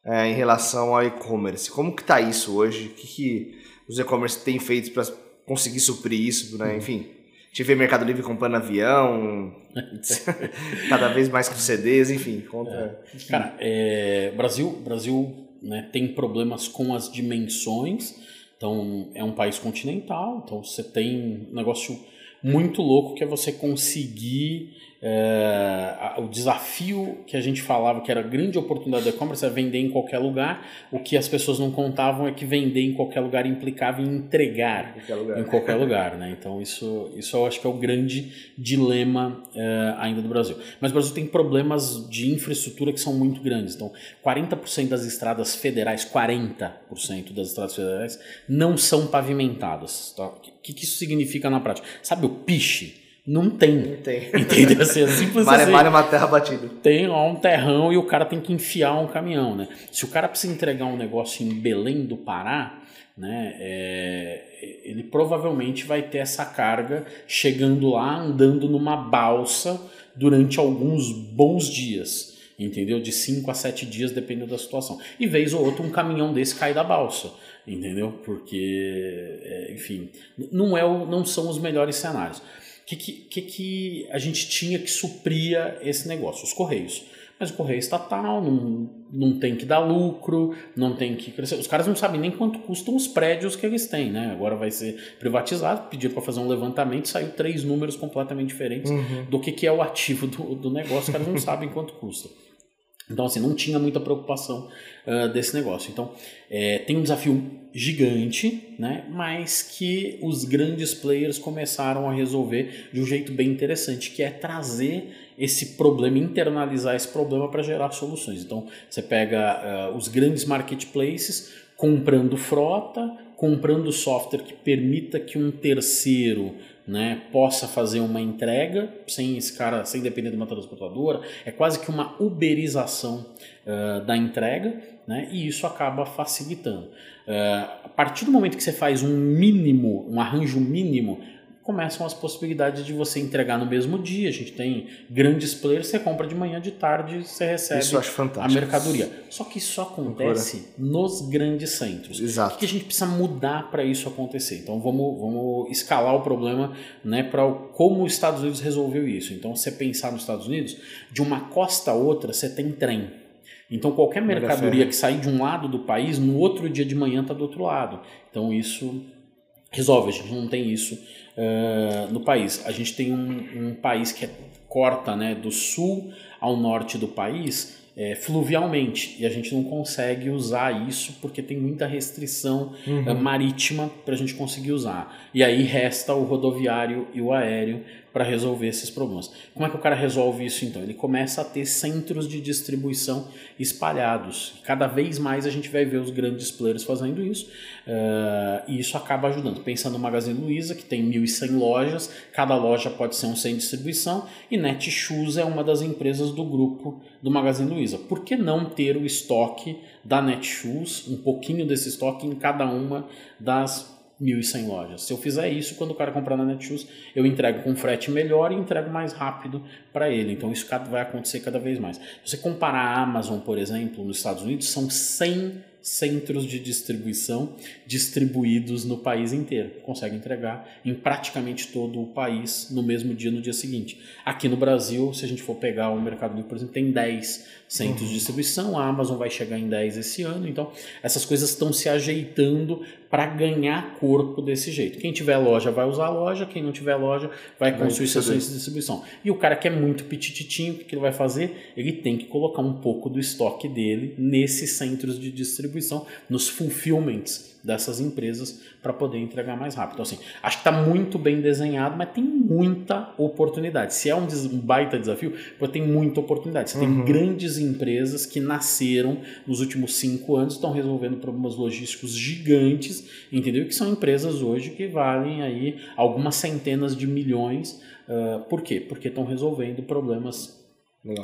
é, em relação ao e-commerce. Como que está isso hoje? O que, que os e-commerce têm feito para conseguir suprir isso? Né? Uhum. Enfim, tive Mercado Livre comprando avião, cada vez mais com CDs, enfim. Conta... É. Cara, é, Brasil, Brasil né, tem problemas com as dimensões. Então, é um país continental, então você tem um negócio muito louco que é você conseguir é, o desafio que a gente falava que era a grande oportunidade do e-commerce é vender em qualquer lugar. O que as pessoas não contavam é que vender em qualquer lugar implicava em entregar em qualquer lugar, em qualquer lugar né? Então isso, isso eu acho que é o grande dilema é, ainda do Brasil. Mas o Brasil tem problemas de infraestrutura que são muito grandes. Então 40% das estradas federais, 40% das estradas federais não são pavimentadas. Tá? O que, que isso significa na prática? Sabe o piche? Não tem. Não tem. Entendeu? Assim, é simples assim. Mar é uma terra batida. Tem lá um terrão e o cara tem que enfiar um caminhão, né? Se o cara precisa entregar um negócio em Belém do Pará, né? É, ele provavelmente vai ter essa carga chegando lá, andando numa balsa durante alguns bons dias. Entendeu? De 5 a 7 dias, dependendo da situação. E vez ou outra, um caminhão desse cai da balsa entendeu? Porque, é, enfim, não, é o, não são os melhores cenários que, que, que a gente tinha que supria esse negócio? Os Correios. Mas o Correio estatal não, não tem que dar lucro, não tem que crescer. Os caras não sabem nem quanto custam os prédios que eles têm, né? Agora vai ser privatizado, pediram para fazer um levantamento, saiu três números completamente diferentes uhum. do que, que é o ativo do, do negócio, os caras não sabem quanto custa. Então, assim, não tinha muita preocupação uh, desse negócio. Então, é, tem um desafio gigante, né? mas que os grandes players começaram a resolver de um jeito bem interessante, que é trazer esse problema, internalizar esse problema para gerar soluções. Então, você pega uh, os grandes marketplaces comprando frota, comprando software que permita que um terceiro né, possa fazer uma entrega sem esse cara, sem depender de uma transportadora, é quase que uma uberização uh, da entrega, né, e isso acaba facilitando. Uh, a partir do momento que você faz um mínimo, um arranjo mínimo começam as possibilidades de você entregar no mesmo dia. A gente tem grandes players, você compra de manhã, de tarde, você recebe a mercadoria. Só que isso acontece nos grandes centros. Exato. O que a gente precisa mudar para isso acontecer? Então vamos, vamos escalar o problema né, para como os Estados Unidos resolveu isso. Então, você pensar nos Estados Unidos, de uma costa a outra você tem trem. Então, qualquer mercadoria que sair de um lado do país, no outro dia de manhã está do outro lado. Então, isso resolve. A gente não tem isso uh, no país. A gente tem um, um país que é, corta né, do sul ao norte do país é, fluvialmente e a gente não consegue usar isso porque tem muita restrição uhum. Marítima para a gente conseguir usar. E aí resta o rodoviário e o aéreo para resolver esses problemas. Como é que o cara resolve isso então? Ele começa a ter centros de distribuição espalhados. Cada vez mais a gente vai ver os grandes players fazendo isso uh, e isso acaba ajudando. Pensando no Magazine Luiza, que tem 1.100 lojas, cada loja pode ser um de distribuição e Netshoes é uma das empresas do grupo do Magazine Luiza. Por que não ter o estoque da Netshoes, um pouquinho desse estoque em cada uma das 1.100 lojas. Se eu fizer isso, quando o cara comprar na Netshoes, eu entrego com frete melhor e entrego mais rápido para ele. Então isso vai acontecer cada vez mais. Se você comparar a Amazon, por exemplo, nos Estados Unidos, são 100 centros de distribuição distribuídos no país inteiro. Consegue entregar em praticamente todo o país no mesmo dia, no dia seguinte. Aqui no Brasil, se a gente for pegar o Mercado por exemplo, tem 10 centros uhum. de distribuição, a Amazon vai chegar em 10 esse ano, então essas coisas estão se ajeitando para ganhar corpo desse jeito. Quem tiver loja vai usar a loja, quem não tiver loja vai construir sessões de distribuição. E o cara que é muito petititinho, o que ele vai fazer? Ele tem que colocar um pouco do estoque dele nesses centros de distribuição, nos fulfillments dessas empresas para poder entregar mais rápido. Então, assim, acho que está muito bem desenhado, mas tem muita oportunidade. Se é um, um baita desafio, tem muita oportunidade. Você uhum. tem grandes empresas que nasceram nos últimos cinco anos, estão resolvendo problemas logísticos gigantes, entendeu? Que são empresas hoje que valem aí algumas centenas de milhões. Uh, por quê? Porque estão resolvendo problemas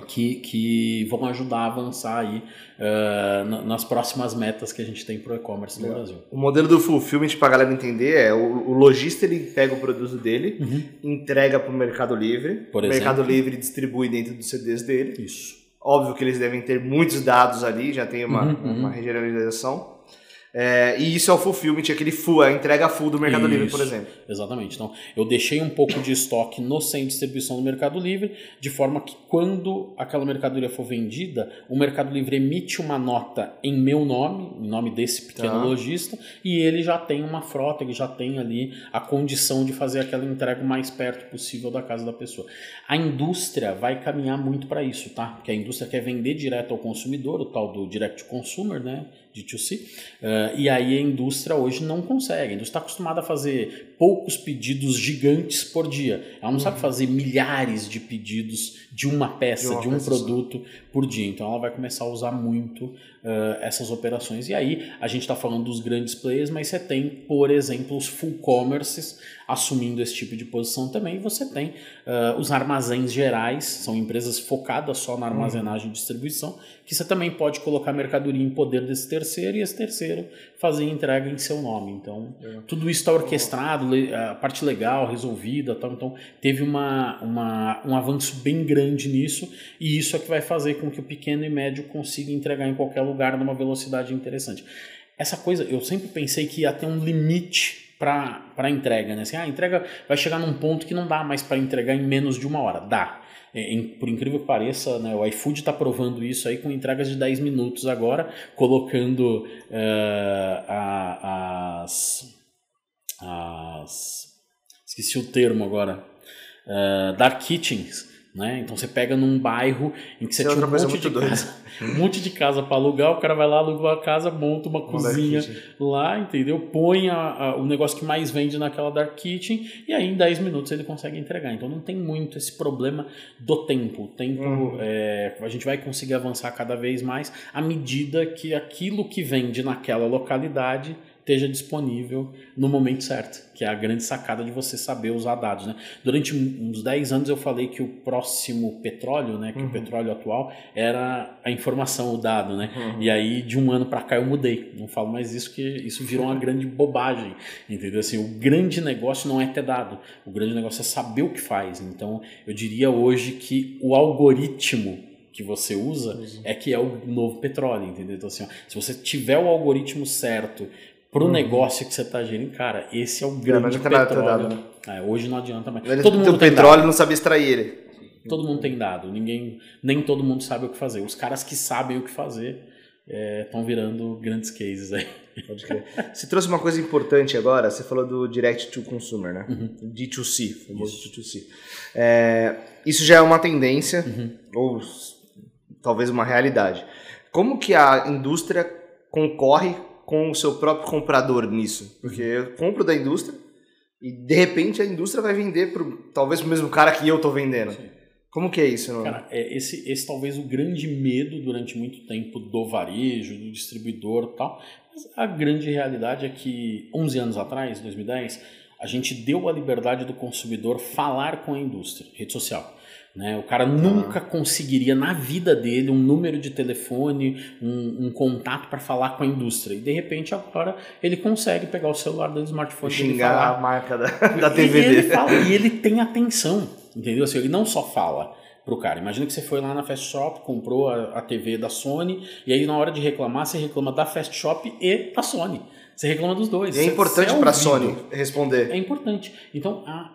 que, que vão ajudar a avançar aí uh, nas próximas metas que a gente tem para o e-commerce no Brasil. O modelo do fulfillment, para a galera entender, é o, o lojista ele pega o produto dele, uhum. entrega para o Mercado Livre, Por o Mercado Livre distribui dentro dos CDs dele. Isso. Óbvio que eles devem ter muitos dados ali, já tem uma, uhum, uma uhum. regionalização. É, e isso é o fulfillment, aquele full, a entrega full do Mercado isso, Livre, por exemplo. Exatamente. Então, eu deixei um pouco de estoque no centro de distribuição do Mercado Livre, de forma que quando aquela mercadoria for vendida, o Mercado Livre emite uma nota em meu nome, em nome desse pequeno tá. lojista, e ele já tem uma frota, ele já tem ali a condição de fazer aquela entrega o mais perto possível da casa da pessoa. A indústria vai caminhar muito para isso, tá? Porque a indústria quer vender direto ao consumidor, o tal do direct consumer, né? D2C, uh, e aí a indústria hoje não consegue. A indústria está acostumada a fazer poucos pedidos gigantes por dia. Ela não uhum. sabe fazer milhares de pedidos de uma peça, de, uma de um peça produto só. por dia. Então ela vai começar a usar muito uh, essas operações. E aí a gente está falando dos grandes players, mas você tem, por exemplo, os full commerces assumindo esse tipo de posição também. Você tem uh, os armazéns gerais, são empresas focadas só na armazenagem e distribuição, que você também pode colocar mercadoria em poder desse terceiro e esse terceiro fazer entrega em seu nome. Então, é. tudo isso está orquestrado, a parte legal resolvida, tal. então teve uma, uma, um avanço bem grande nisso e isso é que vai fazer com que o pequeno e médio consiga entregar em qualquer lugar numa velocidade interessante. Essa coisa, eu sempre pensei que ia ter um limite para a entrega, né? Assim, ah, a entrega vai chegar num ponto que não dá mais para entregar em menos de uma hora. Dá em, por incrível que pareça, né, o iFood está provando isso aí com entregas de 10 minutos agora, colocando uh, a, as, as. Esqueci o termo agora. Uh, dark kitchens né? Então você pega num bairro em que você Isso tinha um monte, de casa, um monte de casa para alugar, o cara vai lá, aluga uma casa, monta uma, uma cozinha lá, entendeu? Põe a, a, o negócio que mais vende naquela dark kitchen e aí em 10 minutos ele consegue entregar. Então não tem muito esse problema do tempo. O tempo uhum. é, a gente vai conseguir avançar cada vez mais à medida que aquilo que vende naquela localidade esteja disponível no momento certo, que é a grande sacada de você saber usar dados. Né? Durante uns 10 anos eu falei que o próximo petróleo, né, que uhum. o petróleo atual, era a informação, o dado. Né? Uhum. E aí de um ano para cá eu mudei. Não falo mais isso, que isso virou uma grande bobagem. Entendeu? Assim, o grande negócio não é ter dado, o grande negócio é saber o que faz. Então eu diria hoje que o algoritmo que você usa é que é o novo petróleo, entendeu? Então, assim, ó, se você tiver o algoritmo certo pro uhum. negócio que você está gerindo, cara, esse é o grande não petróleo. Né? é, hoje não adianta mais. Todo mundo tem petróleo dado. não sabe extrair ele. Todo mundo tem dado, ninguém, nem todo mundo sabe o que fazer. Os caras que sabem o que fazer estão é, virando grandes cases aí. Pode crer. Você trouxe uma coisa importante agora, você falou do Direct to Consumer, né? Uhum. D2C, famoso isso. D2C. É, isso já é uma tendência, uhum. ou talvez uma realidade. Como que a indústria concorre com o seu próprio comprador nisso? Porque eu compro da indústria e de repente a indústria vai vender pro, talvez pro mesmo cara que eu tô vendendo. Sim. Como que é isso? Não? Cara, é esse, esse talvez o grande medo durante muito tempo do varejo, do distribuidor e tal. Mas a grande realidade é que 11 anos atrás, 2010, a gente deu a liberdade do consumidor falar com a indústria, rede social. Né? O cara nunca conseguiria na vida dele um número de telefone, um, um contato para falar com a indústria. E de repente agora ele consegue pegar o celular do smartphone e xingar a marca da, da TV e dele. Ele fala, e ele tem atenção, entendeu? Assim, ele não só fala pro cara. Imagina que você foi lá na Fast Shop, comprou a, a TV da Sony, e aí na hora de reclamar, você reclama da Fast Shop e da Sony. Você reclama dos dois. E é importante para a Sony responder. É importante. Então, a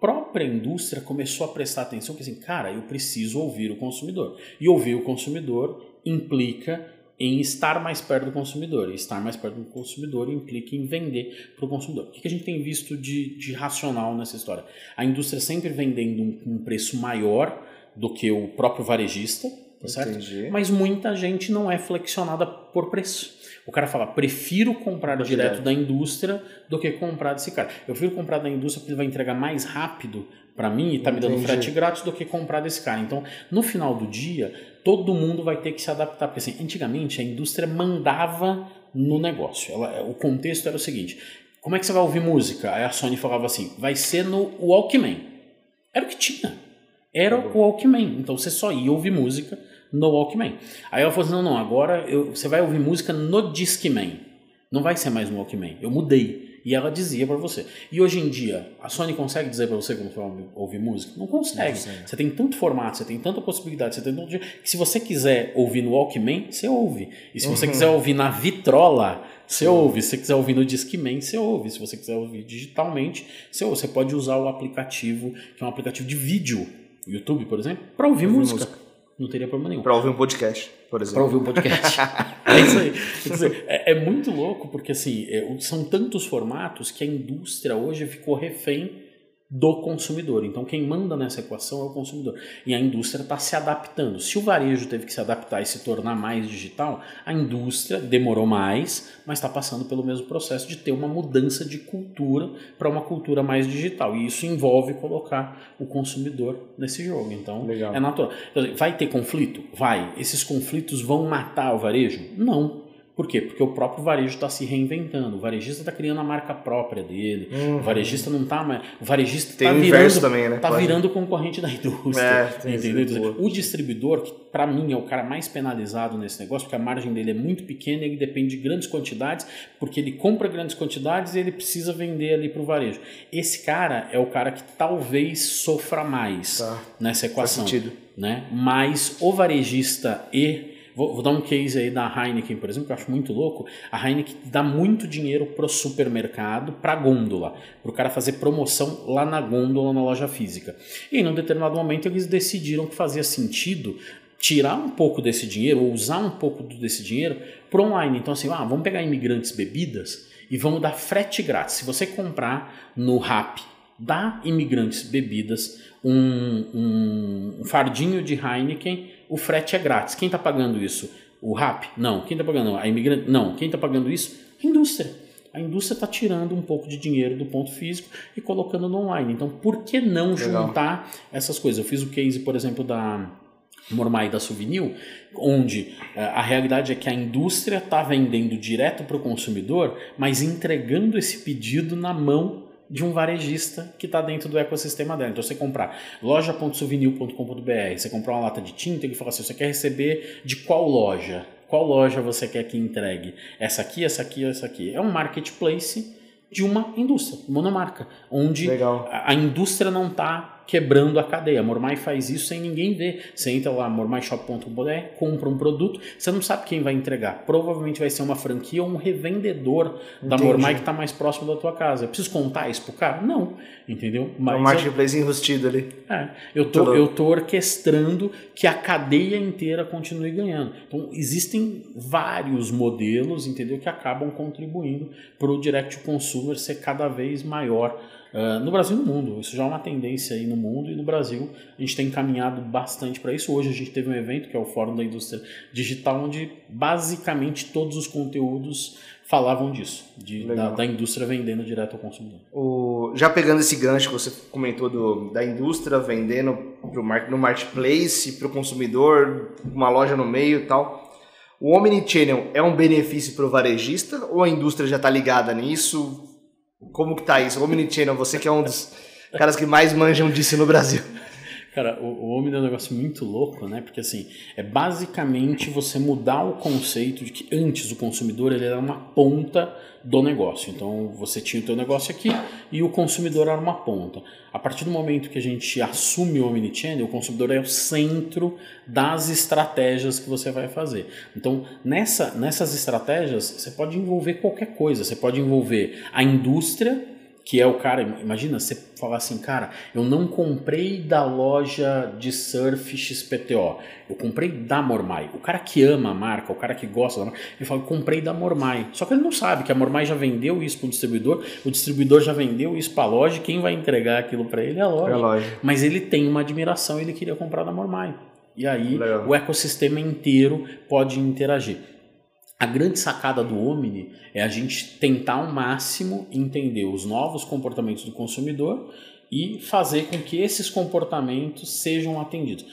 própria indústria começou a prestar atenção que assim, cara, eu preciso ouvir o consumidor. E ouvir o consumidor implica em estar mais perto do consumidor. E estar mais perto do consumidor implica em vender para o consumidor. O que a gente tem visto de, de racional nessa história? A indústria sempre vendendo um, um preço maior do que o próprio varejista, tá certo? Entendi. Mas muita gente não é flexionada por preço. O cara fala, prefiro comprar direto, direto da indústria do que comprar desse cara. Eu prefiro comprar da indústria porque ele vai entregar mais rápido para mim e tá me dando frete grátis do que comprar desse cara. Então, no final do dia, todo mundo vai ter que se adaptar. Porque assim, antigamente a indústria mandava no negócio. Ela, o contexto era o seguinte: como é que você vai ouvir música? Aí a Sony falava assim: vai ser no Walkman. Era o que tinha era o Walkman. Então você só ia ouvir música no Walkman. Aí ela falou assim: não, não, agora eu, você vai ouvir música no Discman. Não vai ser mais no Walkman. Eu mudei. E ela dizia para você. E hoje em dia, a Sony consegue dizer para você como você vai ouvir música? Não consegue. Não você tem tanto formato, você tem tanta possibilidade, você tem tanto que se você quiser ouvir no Walkman, você ouve. E se você uhum. quiser ouvir na vitrola, você Sim. ouve. Se você quiser ouvir no Discman, você ouve. Se você quiser ouvir digitalmente, você ouve. Você pode usar o aplicativo, que é um aplicativo de vídeo YouTube, por exemplo, para ouvir, ouvir música. música. Não teria problema nenhum. Para ouvir um podcast, por exemplo. Para ouvir um podcast. é isso aí. Quer dizer, é, é muito louco porque assim, é, são tantos formatos que a indústria hoje ficou refém do consumidor. Então, quem manda nessa equação é o consumidor. E a indústria está se adaptando. Se o varejo teve que se adaptar e se tornar mais digital, a indústria demorou mais, mas está passando pelo mesmo processo de ter uma mudança de cultura para uma cultura mais digital. E isso envolve colocar o consumidor nesse jogo. Então, Legal. é natural. Vai ter conflito? Vai. Esses conflitos vão matar o varejo? Não. Por quê? Porque o próprio varejo está se reinventando. O varejista está criando a marca própria dele. Uhum. O varejista não está mais. O varejista está virando, também, né? tá virando concorrente da indústria. É, entendeu? O distribuidor, que para mim é o cara mais penalizado nesse negócio, porque a margem dele é muito pequena, ele depende de grandes quantidades, porque ele compra grandes quantidades e ele precisa vender ali para o varejo. Esse cara é o cara que talvez sofra mais tá. nessa equação. Faz sentido. Né? Mas o varejista e Vou, vou, dar um case aí da Heineken, por exemplo, que eu acho muito louco. A Heineken dá muito dinheiro pro supermercado, pra gôndola, para o cara fazer promoção lá na gôndola, na loja física. E em um determinado momento eles decidiram que fazia sentido tirar um pouco desse dinheiro, ou usar um pouco desse dinheiro para online. Então, assim, ah, vamos pegar imigrantes bebidas e vamos dar frete grátis. Se você comprar no RAP da imigrantes bebidas um, um fardinho de Heineken o frete é grátis. Quem está pagando isso? O RAP? Não. Quem está pagando? A imigrante? Não. Quem está pagando isso? A indústria. A indústria está tirando um pouco de dinheiro do ponto físico e colocando no online. Então, por que não Legal. juntar essas coisas? Eu fiz o case, por exemplo, da Mormai da Souvenir, onde eh, a realidade é que a indústria está vendendo direto para o consumidor, mas entregando esse pedido na mão de um varejista que está dentro do ecossistema dela. Então, você comprar loja.souvenir.com.br, você comprar uma lata de tinta, ele fala assim: você quer receber de qual loja? Qual loja você quer que entregue? Essa aqui, essa aqui, essa aqui. É um marketplace de uma indústria, monomarca, onde a, a indústria não está quebrando a cadeia. A Mormai faz isso sem ninguém ver. Você entra lá, mormaishop.com.br, compra um produto, você não sabe quem vai entregar. Provavelmente vai ser uma franquia ou um revendedor Entendi. da Mormai que está mais próximo da tua casa. Eu preciso contar isso pro cara? Não. Entendeu? Mas é um marketplace eu, enrustido ali. É. Eu tô, eu tô orquestrando que a cadeia inteira continue ganhando. Então, existem vários modelos, entendeu? Que acabam contribuindo para o direct consumer ser cada vez maior Uh, no Brasil e no mundo. Isso já é uma tendência aí no mundo e no Brasil a gente tem caminhado bastante para isso. Hoje a gente teve um evento que é o Fórum da Indústria Digital, onde basicamente todos os conteúdos falavam disso, de, da, da, indústria vendendo direto ao consumidor. O, já pegando esse gancho que você comentou do, da indústria vendendo pro, no marketplace, para o consumidor, uma loja no meio e tal, o Omnichannel é um benefício para o varejista ou a indústria já está ligada nisso? Como que tá isso? Omnichannel, você que é um dos caras que mais manjam disso no Brasil. Cara, o, o Omni é um negócio muito louco, né? Porque assim, é basicamente você mudar o conceito de que antes o consumidor ele era uma ponta do negócio. Então você tinha o teu negócio aqui e o consumidor era uma ponta. A partir do momento que a gente assume o Omnichannel, o consumidor é o centro das estratégias que você vai fazer. Então, nessa, nessas estratégias, você pode envolver qualquer coisa. Você pode envolver a indústria, que é o cara, imagina você falar assim, cara, eu não comprei da loja de surf XPTO, eu comprei da Mormai. O cara que ama a marca, o cara que gosta da marca, ele fala, comprei da Mormai. Só que ele não sabe que a Mormai já vendeu isso para o distribuidor, o distribuidor já vendeu isso para a loja, quem vai entregar aquilo para ele é a loja. É a loja. Mas ele tem uma admiração, ele queria comprar da Mormai. E aí Legal. o ecossistema inteiro pode interagir. A grande sacada do Omni é a gente tentar ao máximo entender os novos comportamentos do consumidor e fazer com que esses comportamentos sejam atendidos.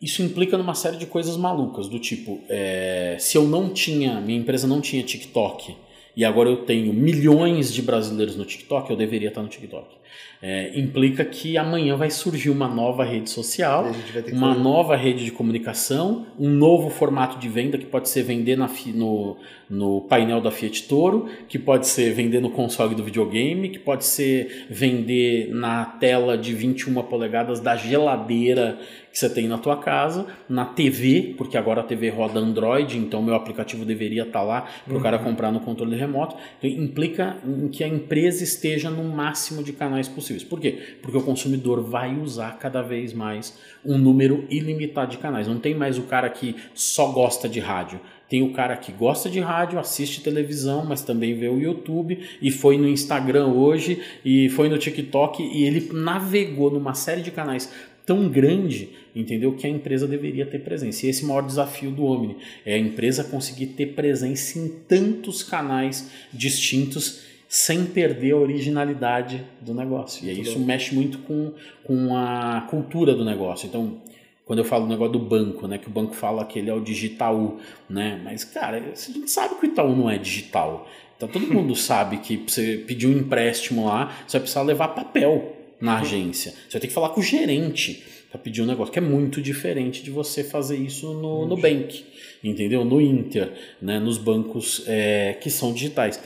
Isso implica numa série de coisas malucas, do tipo, é, se eu não tinha, minha empresa não tinha TikTok e agora eu tenho milhões de brasileiros no TikTok, eu deveria estar no TikTok é, implica que amanhã vai surgir uma nova rede social, uma nova rede de comunicação, um novo formato de venda que pode ser vender na, no, no painel da Fiat Toro, que pode ser vender no console do videogame, que pode ser vender na tela de 21 polegadas da geladeira que você tem na tua casa, na TV, porque agora a TV roda Android, então meu aplicativo deveria estar lá para o uhum. cara comprar no controle remoto. Então, implica em que a empresa esteja no máximo de canais possíveis. Por quê? Porque o consumidor vai usar cada vez mais um número ilimitado de canais. Não tem mais o cara que só gosta de rádio. Tem o cara que gosta de rádio, assiste televisão, mas também vê o YouTube e foi no Instagram hoje e foi no TikTok e ele navegou numa série de canais tão grande, entendeu? Que a empresa deveria ter presença. E esse é o maior desafio do Omni é a empresa conseguir ter presença em tantos canais distintos sem perder a originalidade do negócio. E aí isso mexe muito com, com a cultura do negócio. Então, quando eu falo do negócio do banco, né, que o banco fala que ele é o digital, né? Mas cara, a gente sabe que o Itaú não é digital. Então todo mundo sabe que você pedir um empréstimo lá, você vai precisar levar papel na agência. Você vai ter que falar com o gerente para pedir um negócio, que é muito diferente de você fazer isso no, no Bank, entendeu? No Inter, né? nos bancos é, que são digitais.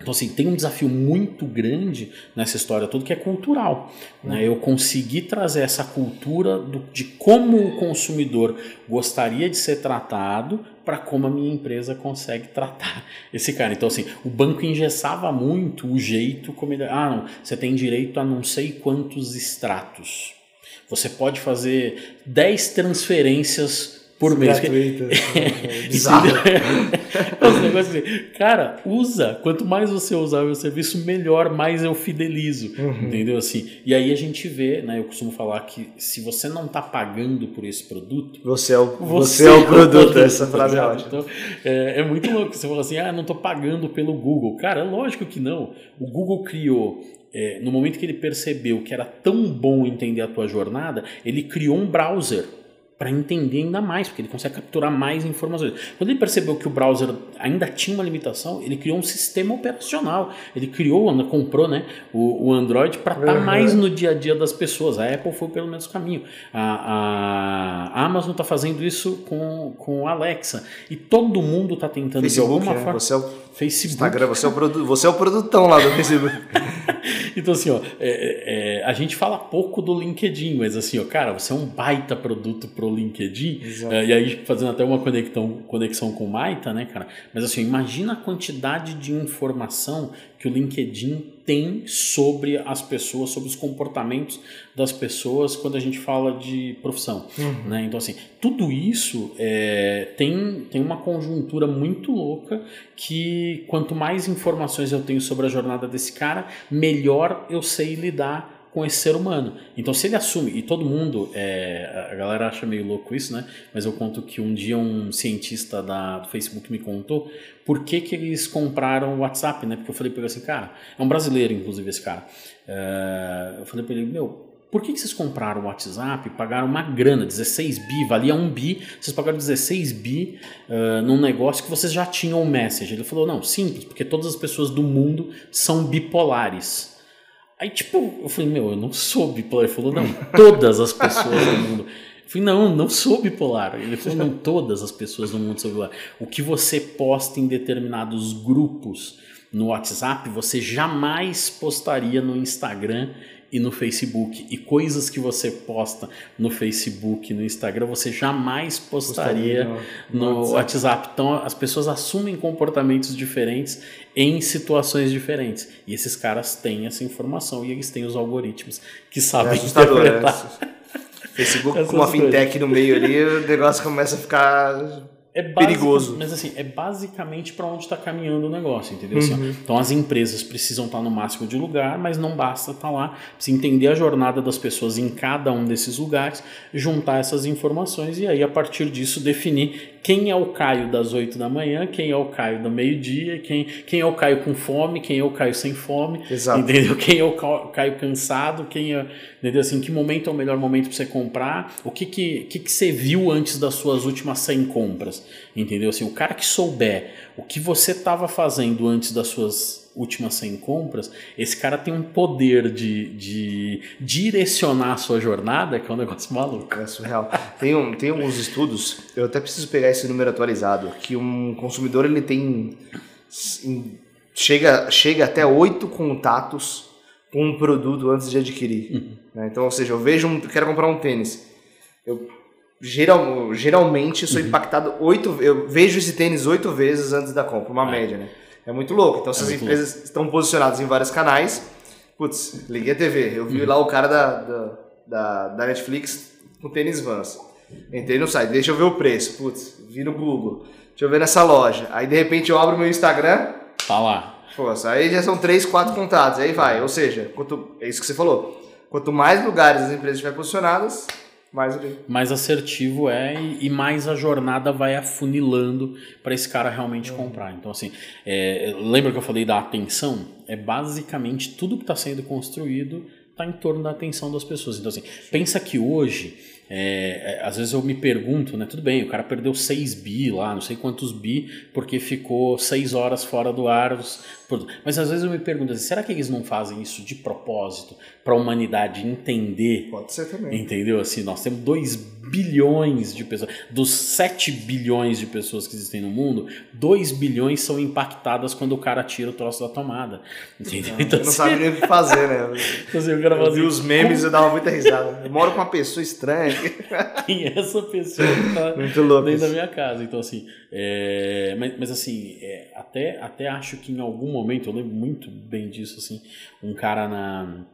Então, assim, tem um desafio muito grande nessa história toda que é cultural. Né? Eu consegui trazer essa cultura do, de como o consumidor gostaria de ser tratado para como a minha empresa consegue tratar esse cara. Então, assim, o banco engessava muito o jeito como ele. Ah, não, você tem direito a não sei quantos extratos. Você pode fazer 10 transferências por mês. Gratuito. É, bizarro. Assim, cara, usa. Quanto mais você usar o meu serviço, melhor, mais eu fidelizo. Uhum. Entendeu? Assim, e aí a gente vê, né? Eu costumo falar que se você não está pagando por esse produto. Você é o, você, você é o produto. produto essa frase é ótima. Então, é, é, muito louco. Você fala assim, ah, não estou pagando pelo Google. Cara, é lógico que não. O Google criou é, no momento que ele percebeu que era tão bom entender a tua jornada, ele criou um browser para entender ainda mais, porque ele consegue capturar mais informações. Quando ele percebeu que o browser ainda tinha uma limitação, ele criou um sistema operacional. Ele criou, comprou né, o, o Android para estar tá uhum. mais no dia a dia das pessoas. A Apple foi pelo mesmo caminho. A, a Amazon está fazendo isso com, com a Alexa. E todo mundo está tentando Facebook, de alguma né? forma. Você é o Facebook. Instagram, você é o, produ você é o produtão lá do Facebook. então, assim, ó, é, é, a gente fala pouco do LinkedIn, mas assim, ó, cara, você é um baita produto pro LinkedIn. É, e aí, fazendo até uma conexão, conexão com o Maita, né, cara? Mas assim, imagina a quantidade de informação que o LinkedIn tem sobre as pessoas, sobre os comportamentos das pessoas quando a gente fala de profissão. Uhum. Né? Então, assim, tudo isso é, tem, tem uma conjuntura muito louca que quanto mais informações eu tenho sobre a jornada desse cara, melhor eu sei lidar com esse ser humano. Então, se ele assume, e todo mundo, é, a galera acha meio louco isso, né? Mas eu conto que um dia um cientista da, do Facebook me contou por que, que eles compraram o WhatsApp, né? Porque eu falei para ele assim, cara, é um brasileiro, inclusive, esse cara. É, eu falei para ele, meu, por que, que vocês compraram o WhatsApp, pagaram uma grana, 16 bi, valia 1 bi, vocês pagaram 16 bi uh, num negócio que vocês já tinham o Message? Ele falou, não, simples, porque todas as pessoas do mundo são bipolares. Aí, tipo, eu falei, meu, eu não sou bipolar. Ele falou, não, todas as pessoas do mundo. Eu falei, não, não sou bipolar. Ele falou, não, todas as pessoas do mundo são bipolar. O que você posta em determinados grupos no WhatsApp, você jamais postaria no Instagram e no Facebook. E coisas que você posta no Facebook, no Instagram, você jamais postaria, postaria no, no WhatsApp. WhatsApp. Então as pessoas assumem comportamentos diferentes em situações diferentes. E esses caras têm essa informação e eles têm os algoritmos que sabem é interpretar. Né? Facebook com uma fintech no meio ali, o negócio começa a ficar é perigoso. Mas assim, é basicamente para onde está caminhando o negócio, entendeu? Assim, uhum. então as empresas precisam estar tá no máximo de lugar, mas não basta estar tá lá, precisa entender a jornada das pessoas em cada um desses lugares, juntar essas informações e aí a partir disso definir quem é o Caio das 8 da manhã, quem é o Caio do meio-dia, quem, quem é o Caio com fome, quem é o Caio sem fome, Exato. entendeu? Quem é o Caio cansado, quem é, entendeu? Assim, que momento é o melhor momento para você comprar, o que que, que que você viu antes das suas últimas 100 compras, entendeu? Assim, o cara que souber o que você estava fazendo antes das suas últimas 100 compras, esse cara tem um poder de, de direcionar a sua jornada que é um negócio maluco. É surreal. Tem, um, tem alguns estudos, eu até preciso pegar esse número atualizado, que um consumidor ele tem. Chega, chega até oito contatos com um produto antes de adquirir. Uhum. Né? Então, ou seja, eu vejo um, quero comprar um tênis. Eu geral, geralmente sou uhum. impactado oito. Eu vejo esse tênis oito vezes antes da compra, uma é. média, né? É muito louco. Então, se é as empresas louco. estão posicionadas em vários canais, putz, liguei a TV, eu vi uhum. lá o cara da, da, da, da, Netflix com tênis Vans. Entrei no site, deixa eu ver o preço. Putz, vi no Google, deixa eu ver nessa loja. Aí, de repente, eu abro meu Instagram. Tá lá. Aí já são três, quatro contatos, aí vai. Ou seja, quanto, é isso que você falou. Quanto mais lugares as empresas estiverem posicionadas, mais, mais assertivo é e, e, mais a jornada vai afunilando para esse cara realmente uhum. comprar. Então, assim, é, lembra que eu falei da atenção? É basicamente tudo que está sendo construído está em torno da atenção das pessoas. Então, assim, pensa que hoje é, é, às vezes eu me pergunto, né? Tudo bem, o cara perdeu 6 bi lá, não sei quantos bi, porque ficou 6 horas fora do ar. Mas às vezes eu me pergunto, assim, será que eles não fazem isso de propósito para a humanidade entender? Pode ser também. Entendeu? Assim, nós temos 2 bilhões de pessoas. Dos 7 bilhões de pessoas que existem no mundo, 2 bilhões são impactadas quando o cara tira o troço da tomada. Entendeu? Não, então, não assim, sabe nem o que fazer, né? Então, assim, eu, vi os memes e eu dava muita risada. Eu moro com uma pessoa estranha. Quem é essa pessoa que tá Muito louco dentro isso. da minha casa? Então, assim, é, mas, mas, assim, é, até, até acho que em algum momento, eu lembro muito bem disso, assim, um cara na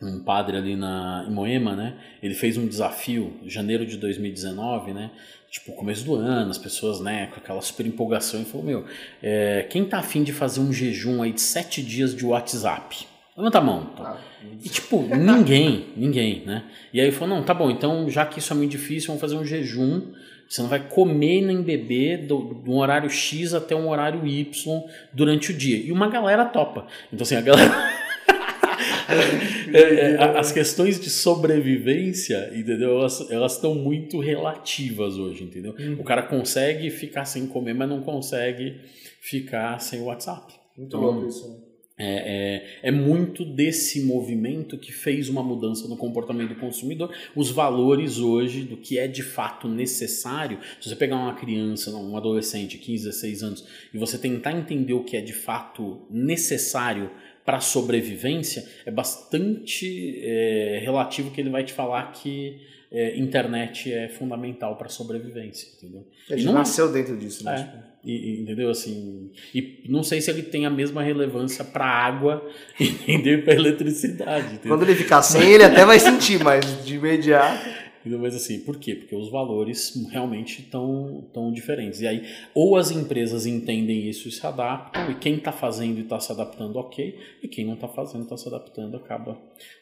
um padre ali na, em Moema, né? Ele fez um desafio, janeiro de 2019, né? Tipo, começo do ano, as pessoas, né, com aquela super empolgação, e falou: Meu, é, quem tá afim de fazer um jejum aí de sete dias de WhatsApp? Levanta a mão. Ah, e tipo, ninguém, ninguém, né? E aí ele falou: Não, tá bom, então já que isso é muito difícil, vamos fazer um jejum. Você não vai comer nem beber do, do horário X até um horário Y durante o dia. E uma galera topa. Então, assim, a galera. É, é, as questões de sobrevivência, entendeu? Elas estão muito relativas hoje, entendeu? Uhum. O cara consegue ficar sem comer, mas não consegue ficar sem o WhatsApp. Muito então, louco isso. Né? É, é, é, muito desse movimento que fez uma mudança no comportamento do consumidor. Os valores hoje do que é de fato necessário. Se você pegar uma criança, um adolescente, 15, 16 anos, e você tentar entender o que é de fato necessário para sobrevivência, é bastante é, relativo que ele vai te falar que é, internet é fundamental para sobrevivência, entendeu? Ele não nasceu dentro disso, né? E, entendeu? Assim, e não sei se ele tem a mesma relevância para água e para eletricidade. Entendeu? Quando ele ficar sem, ele até vai sentir, mas de imediato. Mas assim, por quê? Porque os valores realmente estão tão diferentes. E aí, ou as empresas entendem isso e se adaptam, e quem está fazendo e está se adaptando, ok, e quem não está fazendo está se adaptando, acaba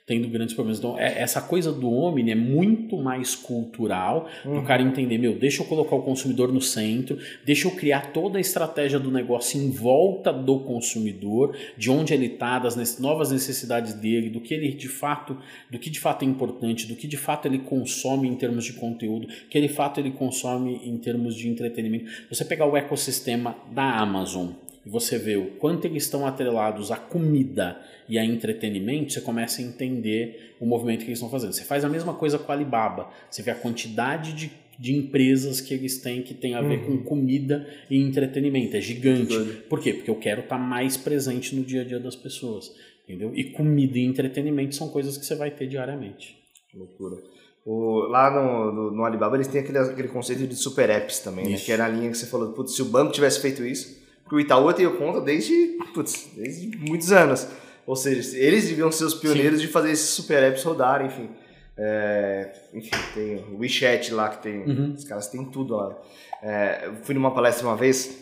tendo grandes problemas. Então, é, essa coisa do homem é muito mais cultural, uhum. o cara entender, meu, deixa eu colocar o consumidor no centro, deixa eu criar toda a estratégia do negócio em volta do consumidor, de onde ele está, das novas necessidades dele, do que ele de fato, do que de fato é importante, do que de fato ele consome em termos de conteúdo, que de fato ele consome em termos de entretenimento. Você pegar o ecossistema da Amazon, e você vê o quanto eles estão atrelados à comida e a entretenimento, você começa a entender o movimento que eles estão fazendo. Você faz a mesma coisa com a Alibaba. Você vê a quantidade de, de empresas que eles têm que tem a ver uhum. com comida e entretenimento. É gigante. Por quê? Porque eu quero estar mais presente no dia a dia das pessoas. Entendeu? E comida e entretenimento são coisas que você vai ter diariamente. Que loucura. O, lá no, no, no, Alibaba eles têm aquele, aquele conceito de super apps também, né? Que era a linha que você falou, putz, se o banco tivesse feito isso, porque o Itaú tenho conta desde, putz, desde muitos anos. Ou seja, eles deviam ser os pioneiros Sim. de fazer esses super apps rodarem, enfim. É, enfim, tem o WeChat lá que tem. Uhum. Os caras têm tudo lá. É, eu fui numa palestra uma vez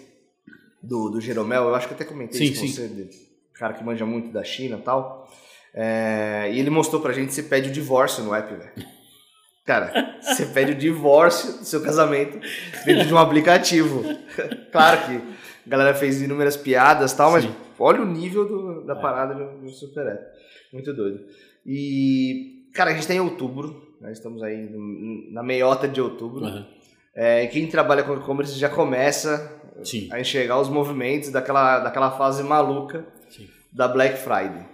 do, do Jeromel, eu acho que até comentei sim, isso com sim. você, dele, cara que manja muito da China e tal. É, e ele mostrou pra gente que você pede o divórcio no app, velho. Cara, você pede o divórcio do seu casamento dentro de um aplicativo. claro que a galera fez inúmeras piadas e tal, Sim. mas olha o nível do, da é. parada do, do Super App. Muito doido. E, cara, a gente tem tá outubro, né? estamos aí na meiota de outubro. Uhum. É, quem trabalha com e-commerce já começa Sim. a enxergar os movimentos daquela, daquela fase maluca Sim. da Black Friday.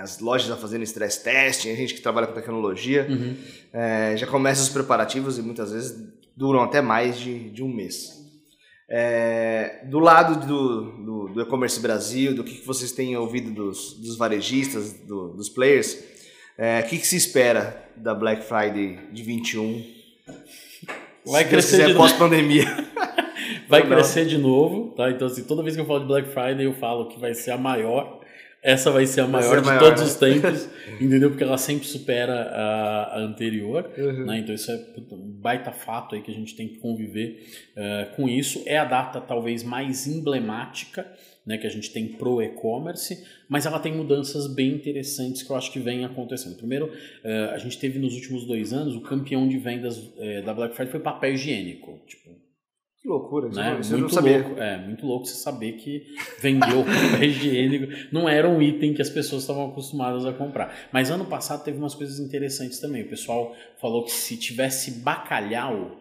As lojas já fazendo stress testing, a gente que trabalha com tecnologia, uhum. é, já começa os preparativos e muitas vezes duram até mais de, de um mês. É, do lado do, do, do e-commerce Brasil, do que, que vocês têm ouvido dos, dos varejistas, do, dos players, é, o que, que se espera da Black Friday de 21? Vai crescer de pós-pandemia. vai crescer de novo, tá? Então, assim, toda vez que eu falo de Black Friday, eu falo que vai ser a maior essa vai ser a maior de maior, todos né? os tempos, entendeu? Porque ela sempre supera a, a anterior, uhum. né? Então isso é um baita fato aí que a gente tem que conviver uh, com isso. É a data talvez mais emblemática, né, que a gente tem pro e-commerce, mas ela tem mudanças bem interessantes que eu acho que vem acontecendo. Primeiro, uh, a gente teve nos últimos dois anos o campeão de vendas uh, da Black Friday foi papel higiênico, tipo que loucura, né? Você muito louco, é, muito louco você saber que vendeu papel higiênico não era um item que as pessoas estavam acostumadas a comprar. Mas ano passado teve umas coisas interessantes também. O pessoal falou que se tivesse bacalhau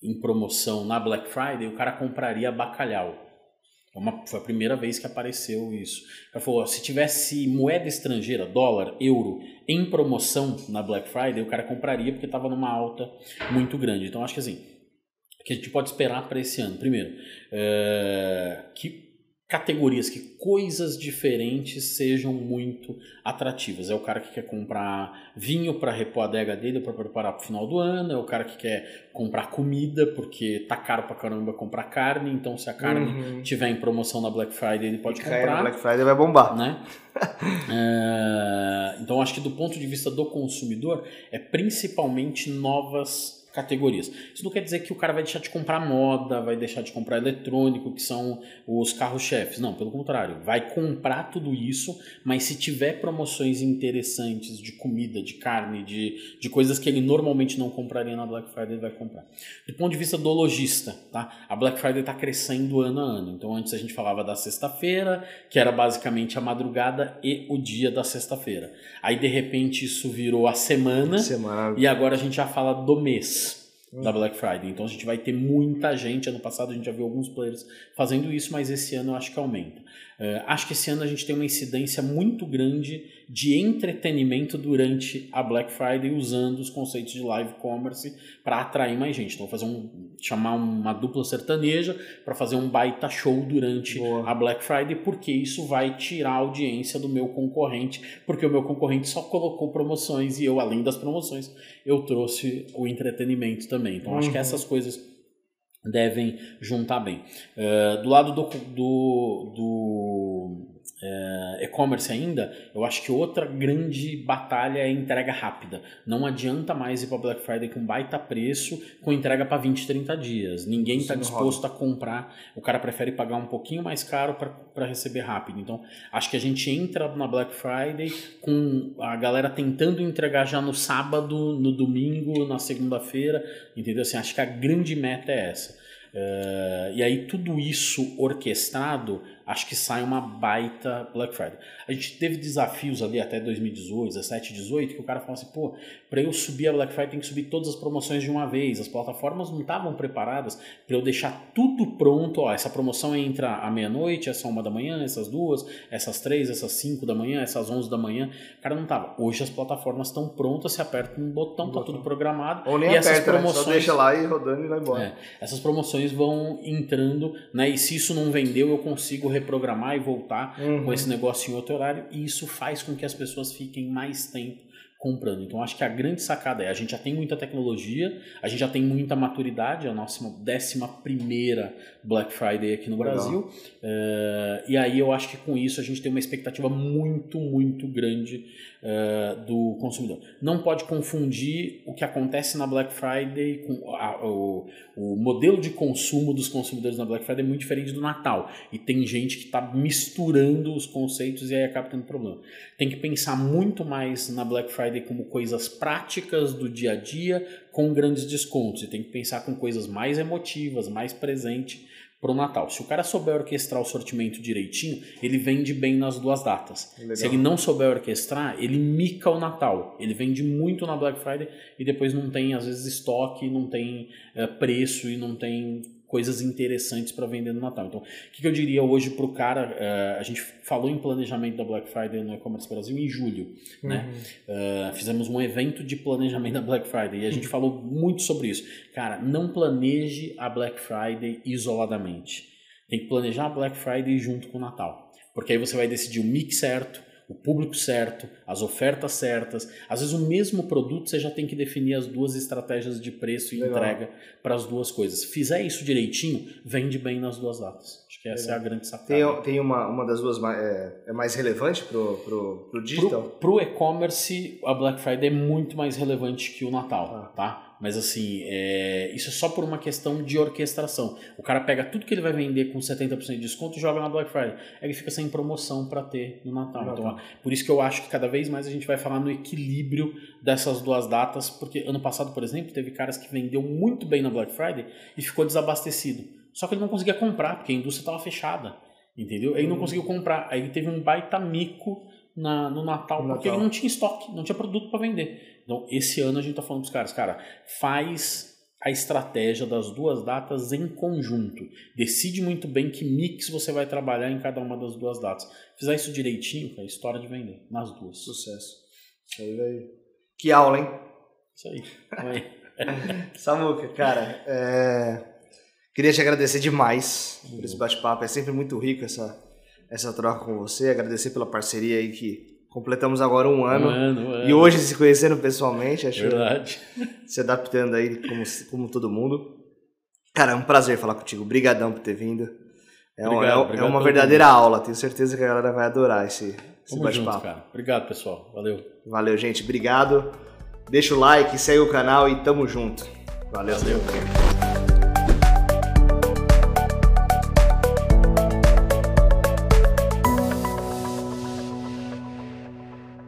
em promoção na Black Friday, o cara compraria bacalhau. É uma, foi a primeira vez que apareceu isso. Ela falou: se tivesse moeda estrangeira, dólar, euro, em promoção na Black Friday, o cara compraria porque estava numa alta muito grande. Então acho que assim que a gente pode esperar para esse ano? Primeiro, é, que categorias, que coisas diferentes sejam muito atrativas. É o cara que quer comprar vinho para repor a adega dele para preparar para o final do ano, é o cara que quer comprar comida porque tá caro para caramba comprar carne, então se a carne uhum. tiver em promoção na Black Friday ele pode comprar. Na Black Friday vai bombar. Né? é, então acho que do ponto de vista do consumidor é principalmente novas categorias. Isso não quer dizer que o cara vai deixar de comprar moda, vai deixar de comprar eletrônico, que são os carros-chefes. Não, pelo contrário, vai comprar tudo isso, mas se tiver promoções interessantes de comida, de carne, de, de coisas que ele normalmente não compraria na Black Friday, ele vai comprar. Do ponto de vista do lojista, tá? a Black Friday está crescendo ano a ano. Então antes a gente falava da sexta-feira, que era basicamente a madrugada e o dia da sexta-feira. Aí de repente isso virou a semana, semana. e agora a gente já fala do mês da Black Friday. Então a gente vai ter muita gente. Ano passado a gente já viu alguns players fazendo isso, mas esse ano eu acho que aumenta. Uh, acho que esse ano a gente tem uma incidência muito grande de entretenimento durante a Black Friday usando os conceitos de live commerce para atrair mais gente. Então, fazer um chamar uma dupla sertaneja para fazer um baita show durante Boa. a Black Friday, porque isso vai tirar a audiência do meu concorrente, porque o meu concorrente só colocou promoções e eu, além das promoções, eu trouxe o entretenimento também. Então, uhum. acho que uhum. essas coisas devem juntar bem. Uh, do lado do, do, do e-commerce ainda, eu acho que outra grande batalha é entrega rápida. Não adianta mais ir para Black Friday com baita preço com entrega para 20, 30 dias. Ninguém está disposto a comprar. O cara prefere pagar um pouquinho mais caro para receber rápido. Então, acho que a gente entra na Black Friday com a galera tentando entregar já no sábado, no domingo, na segunda-feira. Entendeu? Assim, acho que a grande meta é essa. Uh, e aí tudo isso orquestrado acho que sai uma baita Black Friday. A gente teve desafios ali até 2018, 17, 18, que o cara falou assim, pô, para eu subir a Black Friday tem que subir todas as promoções de uma vez. As plataformas não estavam preparadas para eu deixar tudo pronto. Ó, essa promoção entra à meia-noite, essa uma da manhã, essas duas, essas três, essas cinco da manhã, essas onze da manhã. O cara não tava. Hoje as plataformas estão prontas, você aperta um botão, tá tudo programado. Ou nem e aperta, essas promoções, né? Só deixa lá e rodando e vai embora. É, essas promoções vão entrando, né? E se isso não vendeu, eu consigo reprogramar e voltar uhum. com esse negócio em outro horário e isso faz com que as pessoas fiquem mais tempo comprando. Então acho que a grande sacada é, a gente já tem muita tecnologia, a gente já tem muita maturidade, a nossa décima primeira Black Friday aqui no. Brasil, uh, e aí eu acho que com isso a gente tem uma expectativa muito, muito grande uh, do consumidor. Não pode confundir o que acontece na Black Friday com a, o, o modelo de consumo dos consumidores na Black Friday é muito diferente do Natal. E tem gente que está misturando os conceitos e aí acaba tendo problema. Tem que pensar muito mais na Black Friday como coisas práticas do dia a dia com grandes descontos. E tem que pensar com coisas mais emotivas, mais presentes para o Natal. Se o cara souber orquestrar o sortimento direitinho, ele vende bem nas duas datas. Legal. Se ele não souber orquestrar, ele mica o Natal. Ele vende muito na Black Friday e depois não tem, às vezes, estoque, não tem é, preço e não tem coisas interessantes para vender no Natal. Então, o que, que eu diria hoje para o cara? Uh, a gente falou em planejamento da Black Friday no E-Commerce Brasil em julho. Né? Uhum. Né? Uh, fizemos um evento de planejamento da Black Friday e a gente falou muito sobre isso. Cara, não planeje a Black Friday isoladamente. Tem que planejar a Black Friday junto com o Natal. Porque aí você vai decidir o mix certo, o público certo, as ofertas certas. Às vezes, o mesmo produto você já tem que definir as duas estratégias de preço e Legal. entrega para as duas coisas. Se fizer isso direitinho, vende bem nas duas datas. Acho que essa Legal. é a grande sacada. Tem, tem uma, uma das duas mais, é, é mais relevante para o pro, pro digital? Para o e-commerce, a Black Friday é muito mais relevante que o Natal. Ah. Tá? Mas assim, é, isso é só por uma questão de orquestração. O cara pega tudo que ele vai vender com 70% de desconto e joga na Black Friday. Aí ele fica sem promoção para ter no Natal. Então, por isso que eu acho que cada vez mais a gente vai falar no equilíbrio dessas duas datas, porque ano passado, por exemplo, teve caras que vendeu muito bem na Black Friday e ficou desabastecido. Só que ele não conseguia comprar, porque a indústria estava fechada. Entendeu? Aí ele não hum. conseguiu comprar. Aí ele teve um baita mico na, no Natal, no porque Natal. ele não tinha estoque, não tinha produto para vender. Então, esse ano a gente está falando para os caras, cara, faz a estratégia das duas datas em conjunto. Decide muito bem que mix você vai trabalhar em cada uma das duas datas. Fizer isso direitinho, é história de vender, nas duas. Sucesso. Isso aí, velho. Que aula, hein? Isso aí. Samuca, cara, é... queria te agradecer demais por esse bate-papo. É sempre muito rico essa, essa troca com você. Agradecer pela parceria aí que Completamos agora um ano. Um ano, um ano. E hoje se conhecendo pessoalmente, acho Verdade. se adaptando aí como, como todo mundo. Cara, é um prazer falar contigo. Obrigadão por ter vindo. É, obrigado, uma, é, é uma verdadeira mundo. aula. Tenho certeza que a galera vai adorar esse, esse bate-papo. Obrigado, pessoal. Valeu. Valeu, gente. Obrigado. Deixa o like, segue o canal e tamo junto. Valeu. Valeu.